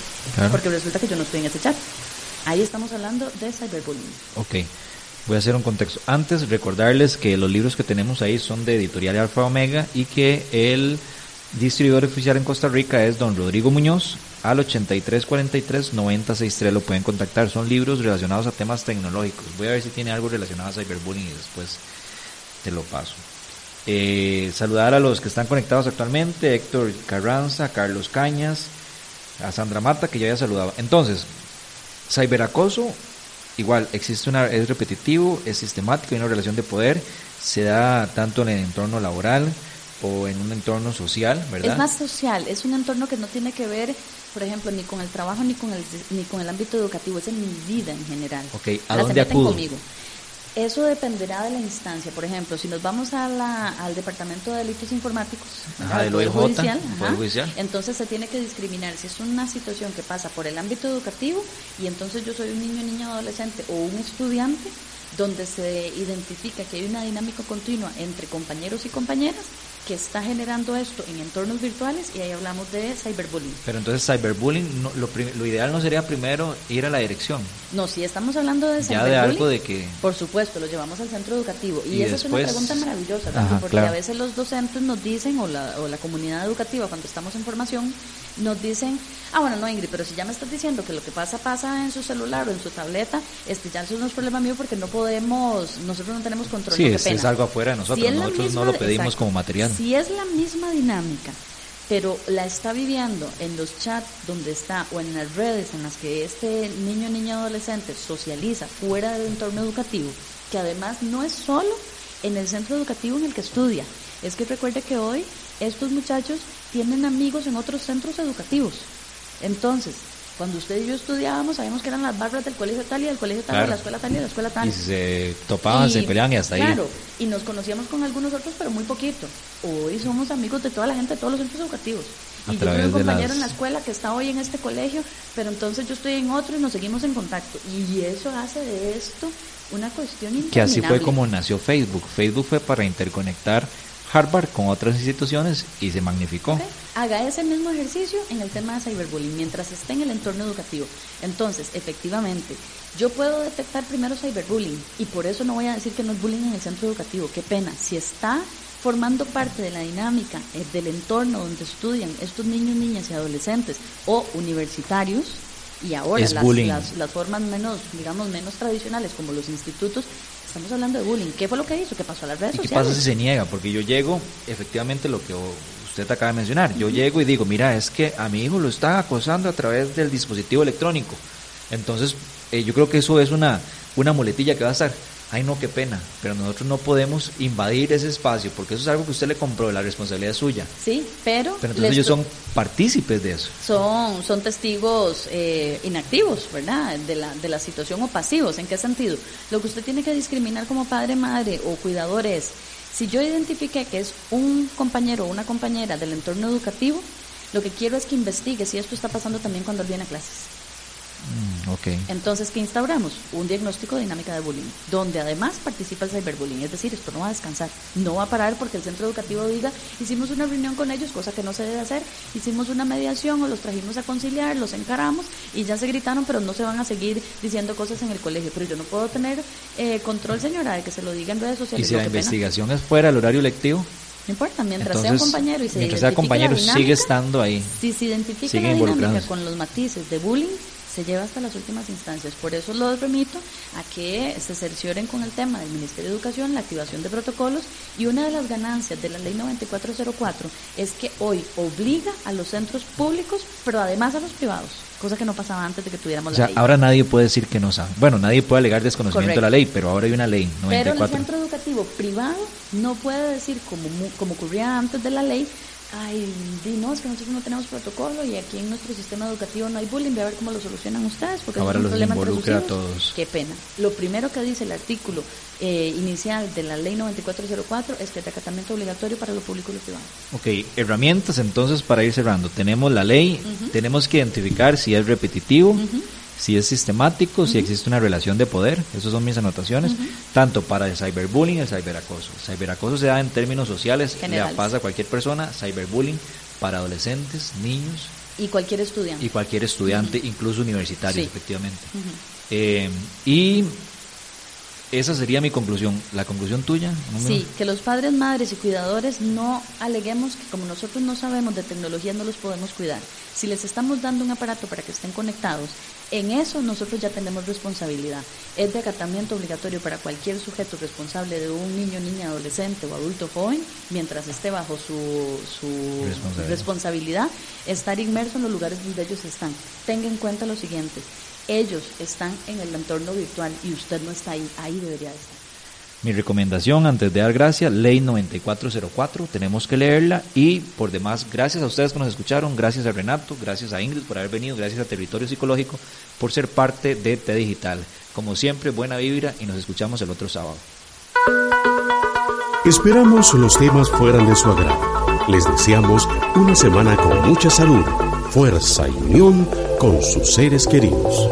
[SPEAKER 3] porque resulta que yo no estoy en ese chat. Ahí estamos hablando de cyberbullying.
[SPEAKER 2] Ok, voy a hacer un contexto. Antes, recordarles que los libros que tenemos ahí son de Editorial Alfa Omega y que el distribuidor oficial en Costa Rica es don Rodrigo Muñoz al 8343-9063 lo pueden contactar. Son libros relacionados a temas tecnológicos. Voy a ver si tiene algo relacionado a cyberbullying y después te lo paso. Eh, saludar a los que están conectados actualmente, Héctor Carranza, Carlos Cañas, a Sandra Mata, que ya había saludado. Entonces, ciberacoso, igual, existe una, es repetitivo, es sistemático, hay una relación de poder, se da tanto en el entorno laboral o en un entorno social, ¿verdad?
[SPEAKER 3] Es más social, es un entorno que no tiene que ver, por ejemplo, ni con el trabajo ni con el, ni con el ámbito educativo, es en mi vida en general.
[SPEAKER 2] Ok, ¿a dónde acudo?
[SPEAKER 3] Conmigo. Eso dependerá de la instancia. Por ejemplo, si nos vamos a la, al Departamento de Delitos Informáticos,
[SPEAKER 2] del Poder Judicial,
[SPEAKER 3] entonces se tiene que discriminar si es una situación que pasa por el ámbito educativo y entonces yo soy un niño, niña, adolescente o un estudiante donde se identifica que hay una dinámica continua entre compañeros y compañeras, que está generando esto en entornos virtuales y ahí hablamos de cyberbullying.
[SPEAKER 2] Pero entonces cyberbullying, no, lo, lo, ideal no sería primero ir a la dirección.
[SPEAKER 3] No, si estamos hablando de
[SPEAKER 2] ya de algo de que...
[SPEAKER 3] Por supuesto, lo llevamos al centro educativo. Y, esa es una pregunta maravillosa, porque a veces los docentes nos dicen, o la, o la comunidad educativa, cuando estamos en formación, nos dicen, ah, bueno, no, Ingrid, pero si ya me estás diciendo que lo que pasa pasa en su celular o en su tableta, este ya eso no es problema mío porque no podemos, nosotros no tenemos control.
[SPEAKER 2] Sí, es, es, algo afuera de nosotros, nosotros no lo pedimos como material.
[SPEAKER 3] Si es la misma dinámica, pero la está viviendo en los chats donde está o en las redes en las que este niño, niña, adolescente socializa fuera del entorno educativo, que además no es solo en el centro educativo en el que estudia, es que recuerde que hoy estos muchachos tienen amigos en otros centros educativos. Entonces, cuando usted y yo estudiábamos, sabíamos que eran las barras del colegio tal y del colegio tal, de la escuela tal y de la escuela tal.
[SPEAKER 2] Y se topaban, se peleaban y hasta ahí.
[SPEAKER 3] Claro, y nos conocíamos con algunos otros, pero muy poquito. Hoy somos amigos de toda la gente de todos los centros educativos. y yo tengo un compañero en la escuela que está hoy en este colegio, pero entonces yo estoy en otro y nos seguimos en contacto. Y eso hace de esto una cuestión
[SPEAKER 2] Que así fue como nació Facebook. Facebook fue para interconectar Harvard con otras instituciones y se magnificó.
[SPEAKER 3] Haga ese mismo ejercicio en el tema de cyberbullying mientras esté en el entorno educativo. Entonces, efectivamente, yo puedo detectar primero cyberbullying y por eso no voy a decir que no es bullying en el centro educativo. Qué pena. Si está formando parte de la dinámica eh, del entorno donde estudian estos niños, niñas y adolescentes o universitarios, y ahora las, las, las, formas menos, digamos, menos tradicionales como los institutos, Estamos hablando de bullying. ¿Qué fue lo que hizo? ¿Qué pasó a las redes
[SPEAKER 2] ¿Y
[SPEAKER 3] ¿Qué
[SPEAKER 2] pasa si se niega? Porque yo llego, efectivamente, lo que usted acaba de mencionar, yo llego y digo, mira, es que a mi hijo lo está acosando a través del dispositivo electrónico. Entonces, eh, yo creo que eso es una, una muletilla que va a estar ay no, qué pena, pero nosotros no podemos invadir ese espacio porque eso es algo que usted le compró, la responsabilidad es suya.
[SPEAKER 3] Sí, pero...
[SPEAKER 2] Pero entonces ellos son partícipes de eso.
[SPEAKER 3] Son, son testigos eh, inactivos, ¿verdad? De la, de la situación o pasivos. ¿En qué sentido? Lo que usted tiene que discriminar como padre, madre o cuidador es, si yo identifique que es un compañero o una compañera del entorno educativo, lo que quiero es que investigue si esto está pasando también cuando él viene a clases.
[SPEAKER 2] Mm, okay.
[SPEAKER 3] Entonces, ¿qué instauramos? Un diagnóstico de dinámica de bullying, donde además participa el cyberbullying. Es decir, esto no va a descansar, no va a parar porque el centro educativo diga, hicimos una reunión con ellos, cosa que no se debe hacer, hicimos una mediación o los trajimos a conciliar, los encaramos y ya se gritaron, pero no se van a seguir diciendo cosas en el colegio. Pero yo no puedo tener eh, control, señora, de que se lo diga en redes sociales.
[SPEAKER 2] ¿Y si la investigación es fuera del horario lectivo?
[SPEAKER 3] No importa, mientras sea un compañero y se
[SPEAKER 2] mientras sea compañero sigue estando ahí.
[SPEAKER 3] Si se identifica la dinámica con los matices de bullying, se lleva hasta las últimas instancias. Por eso los remito a que se cercioren con el tema del Ministerio de Educación, la activación de protocolos y una de las ganancias de la ley 9404 es que hoy obliga a los centros públicos, pero además a los privados, cosa que no pasaba antes de que tuviéramos
[SPEAKER 2] la
[SPEAKER 3] ley.
[SPEAKER 2] Ahora nadie puede decir que no sabe. Bueno, nadie puede alegar desconocimiento de la ley, pero ahora hay una ley 94.
[SPEAKER 3] Pero el centro educativo privado no puede decir, como, como ocurría antes de la ley, ay, no, es que nosotros no tenemos protocolo y aquí en nuestro sistema educativo no hay bullying, voy a ver cómo lo solucionan ustedes, porque
[SPEAKER 2] Ahora
[SPEAKER 3] es
[SPEAKER 2] un
[SPEAKER 3] problema
[SPEAKER 2] involucra a todos.
[SPEAKER 3] Qué pena. Lo primero que dice el artículo eh, inicial de la ley 9404 es que el tratamiento obligatorio para lo público y lo privado.
[SPEAKER 2] Ok, herramientas entonces para ir cerrando. Tenemos la ley, tenemos que identificar si es repetitivo si es sistemático, si existe una relación de poder, esas son mis anotaciones, tanto para el cyberbullying y el cyberacoso. El cyberacoso se da en términos sociales, le pasa a cualquier persona, cyberbullying para adolescentes, niños.
[SPEAKER 3] Y cualquier estudiante.
[SPEAKER 2] Y cualquier estudiante, incluso universitario, efectivamente. Eh, y esa sería mi conclusión. ¿La conclusión tuya?
[SPEAKER 3] Sí, que los padres, madres y cuidadores no aleguemos que como nosotros no sabemos de tecnología no los podemos cuidar. Si les estamos dando un aparato para que estén conectados, en eso nosotros ya tenemos responsabilidad. Es de acatamiento obligatorio para cualquier sujeto responsable de un niño, niña, adolescente o adulto joven, mientras esté bajo su, su responsabilidad. responsabilidad, estar inmerso en los lugares donde ellos están. Tenga en cuenta lo siguiente, ellos están en el entorno virtual y usted no está ahí, ahí debería estar.
[SPEAKER 2] Mi recomendación antes de dar gracias, ley 9404, tenemos que leerla y por demás, gracias a ustedes que nos escucharon, gracias a Renato, gracias a Ingrid por haber venido, gracias a Territorio Psicológico por ser parte de T Digital. Como siempre, buena vibra y nos escuchamos el otro sábado.
[SPEAKER 1] Esperamos los temas fueran de su agrado. Les deseamos una semana con mucha salud, fuerza y unión con sus seres queridos.